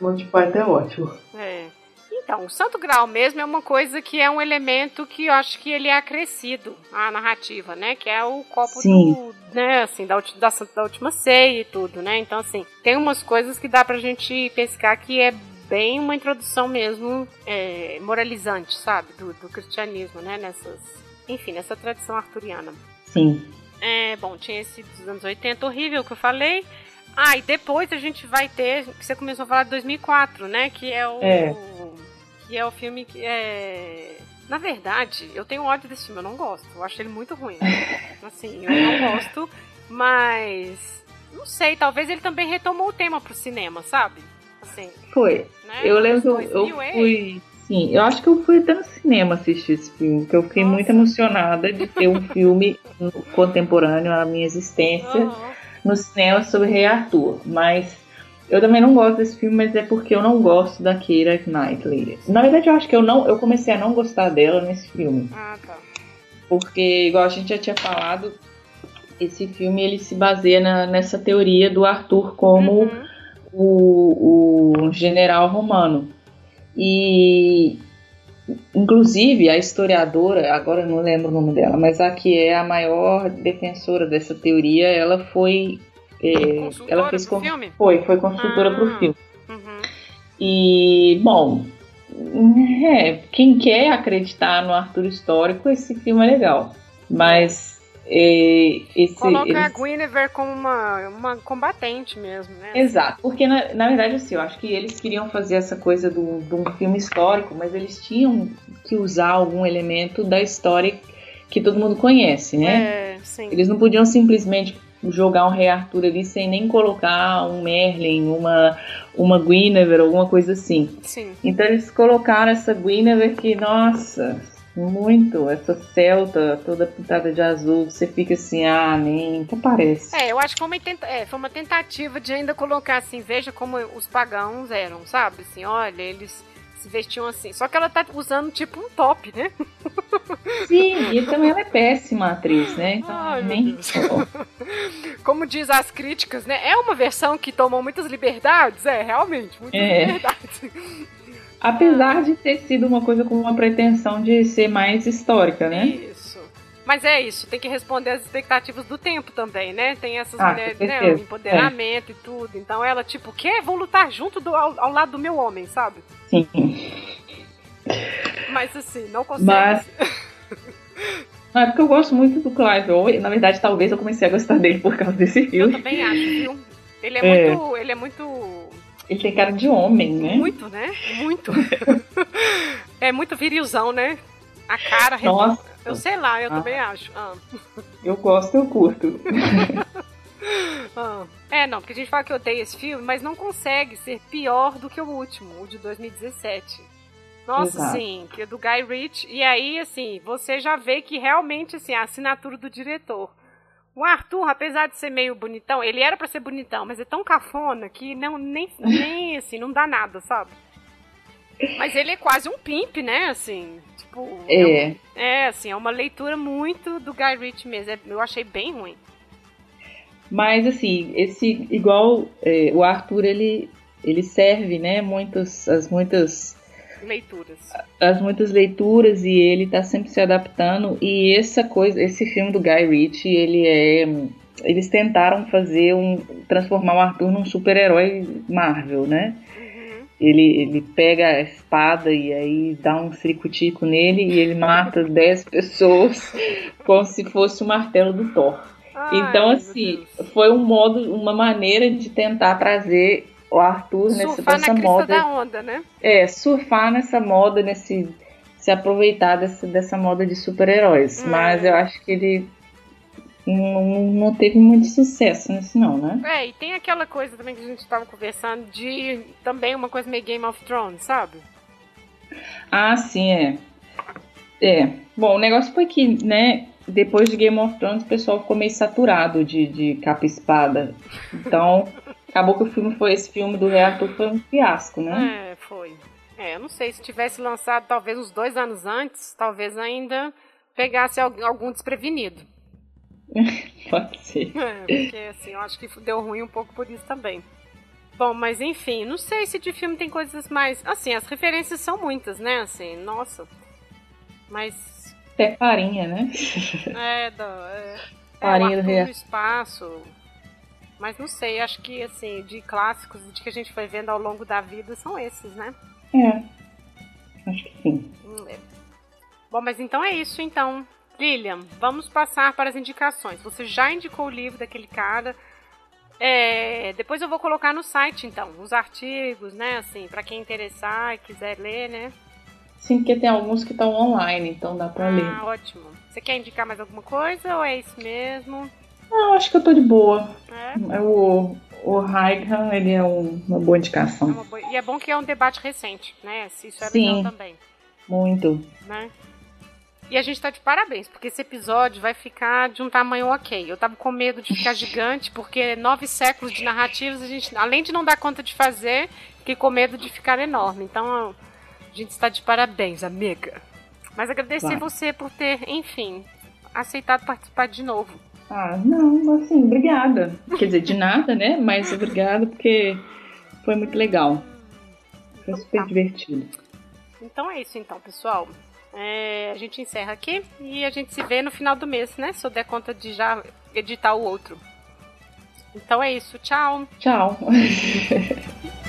Monty Python é ótimo. É. Então, o Santo Grau mesmo é uma coisa que é um elemento que eu acho que ele é acrescido à narrativa, né? Que é o copo Sim. do, né, assim, da, da, da última ceia e tudo, né? Então, assim, tem umas coisas que dá pra gente pescar que é bem uma introdução mesmo é, moralizante, sabe? Do, do cristianismo, né? Nessas, enfim, nessa tradição arturiana. Sim. É, bom, tinha esse dos anos 80 horrível que eu falei. Ah, e depois a gente vai ter, que você começou a falar de 2004, né? Que é o. É que é o filme que é. Na verdade, eu tenho ódio desse filme, eu não gosto. Eu acho ele muito ruim. Assim, eu não gosto, mas. Não sei, talvez ele também retomou o tema pro cinema, sabe? Assim. Foi. Né? Eu lembro que eu, fui. Sim, eu acho que eu fui até no cinema assistir esse filme, porque eu fiquei Nossa. muito emocionada de ter um filme contemporâneo à minha existência uhum. no cinema sobre Rei Arthur. Mas eu também não gosto desse filme, mas é porque eu não gosto da Keira Knightley. Na verdade, eu acho que eu não, eu comecei a não gostar dela nesse filme. Ah, tá. Porque, igual a gente já tinha falado, esse filme ele se baseia na, nessa teoria do Arthur como uhum. o, o general romano. E inclusive a historiadora, agora eu não lembro o nome dela, mas a que é a maior defensora dessa teoria, ela foi é, ela fez com, filme? foi foi consultora ah, para o filme. Uhum. E bom, é, quem quer acreditar no Arthur histórico, esse filme é legal. Mas é, esse, Coloca eles... a Guinevere como uma, uma combatente mesmo, né? Exato, porque na, na verdade assim, eu acho que eles queriam fazer essa coisa de um filme histórico, mas eles tinham que usar algum elemento da história que todo mundo conhece, né? É, sim. Eles não podiam simplesmente jogar um Rei Arthur ali sem nem colocar um Merlin, uma, uma Guinevere, alguma coisa assim. Sim. Então eles colocaram essa Guinevere que, nossa, muito. Essa celta toda pintada de azul, você fica assim, ah, nem até parece. É, eu acho que foi uma, é, foi uma tentativa de ainda colocar assim, veja como os pagãos eram, sabe? Assim, olha, eles se vestiam assim. Só que ela tá usando tipo um top, né? Sim, e também ela é péssima atriz, né? Então, Ai, nem... Como diz as críticas, né? É uma versão que tomou muitas liberdades? É, realmente, muitas é. liberdades. Apesar de ter sido uma coisa com uma pretensão de ser mais histórica, né? Isso. Mas é isso, tem que responder às expectativas do tempo também, né? Tem essas ah, mulheres, né? O empoderamento é. e tudo. Então ela, tipo, o quê? Vou lutar junto do, ao, ao, lado do meu homem, sabe? Sim. Mas assim, não consegue. Mas... Não, é porque eu gosto muito do Clive Owen. Na verdade, talvez eu comecei a gostar dele por causa desse filme. Eu também acho, viu? Ele é, é. muito. Ele é muito. Ele tem cara de homem, né? Muito, né? Muito. é muito virilzão, né? A cara. Nossa. Eu sei lá, eu ah. também acho. Ah. Eu gosto, eu curto. ah. É, não, porque a gente fala que odeia esse filme, mas não consegue ser pior do que o último, o de 2017. Nossa, Exato. sim, que é do Guy Ritchie. E aí, assim, você já vê que realmente, assim, a assinatura do diretor. O Arthur, apesar de ser meio bonitão, ele era para ser bonitão, mas é tão cafona que não, nem, nem assim, não dá nada, sabe? Mas ele é quase um pimp, né? Assim, tipo. É. É, é assim, é uma leitura muito do Guy Ritchie mesmo. É, eu achei bem ruim. Mas assim, esse igual é, o Arthur ele ele serve, né, muitas as muitas leituras. As muitas leituras e ele tá sempre se adaptando e essa coisa, esse filme do Guy Ritchie, ele é eles tentaram fazer um transformar o Arthur num super-herói Marvel, né? ele, ele pega a espada e aí dá um fricutico nele e ele mata 10 pessoas como se fosse o martelo do Thor. Ai, então, assim, foi um modo, uma maneira de tentar trazer o Arthur surfar nessa, nessa moda. Da onda, né? É, surfar nessa moda, nesse. se aproveitar dessa, dessa moda de super-heróis. Hum. Mas eu acho que ele não, não teve muito sucesso nisso não, né? É, e tem aquela coisa também que a gente estava conversando de também uma coisa meio Game of Thrones, sabe? Ah, sim, é. É. Bom, o negócio foi que, né, depois de Game of Thrones o pessoal ficou meio saturado de, de capa espada. Então, acabou que o filme foi, esse filme do reator foi um fiasco, né? É, foi. É, eu não sei, se tivesse lançado talvez uns dois anos antes, talvez ainda pegasse algum desprevenido. Pode ser. É, porque assim, eu acho que deu ruim um pouco por isso também. Bom, mas enfim, não sei se de filme tem coisas mais. Assim, as referências são muitas, né? Assim, nossa. Mas. É farinha, né? É, do, é, farinha é, do espaço. Mas não sei, acho que assim, de clássicos de que a gente foi vendo ao longo da vida são esses, né? É. Acho que sim. Hum, é. Bom, mas então é isso, então. Lilian, vamos passar para as indicações. Você já indicou o livro daquele cara. É, depois eu vou colocar no site, então, os artigos, né? Assim, para quem interessar e quiser ler, né? Sim, porque tem alguns que estão online, então dá para ah, ler. Ah, ótimo. Você quer indicar mais alguma coisa ou é isso mesmo? Não, acho que eu tô de boa. É? O, o Haikhan, ele é um, uma boa indicação. É uma boa... E é bom que é um debate recente, né? Isso é Sim, legal também. Muito. Né? E a gente tá de parabéns, porque esse episódio vai ficar de um tamanho ok. Eu tava com medo de ficar gigante, porque nove séculos de narrativas, a gente, além de não dar conta de fazer, fiquei com medo de ficar enorme. Então, a gente está de parabéns, amiga. Mas agradecer vai. você por ter, enfim, aceitado participar de novo. Ah, não, assim, obrigada. Quer dizer, de nada, né? Mas obrigada porque foi muito legal. Foi super tá. divertido. Então é isso então, pessoal. É, a gente encerra aqui e a gente se vê no final do mês, né? Se eu der conta de já editar o outro. Então é isso. Tchau. Tchau.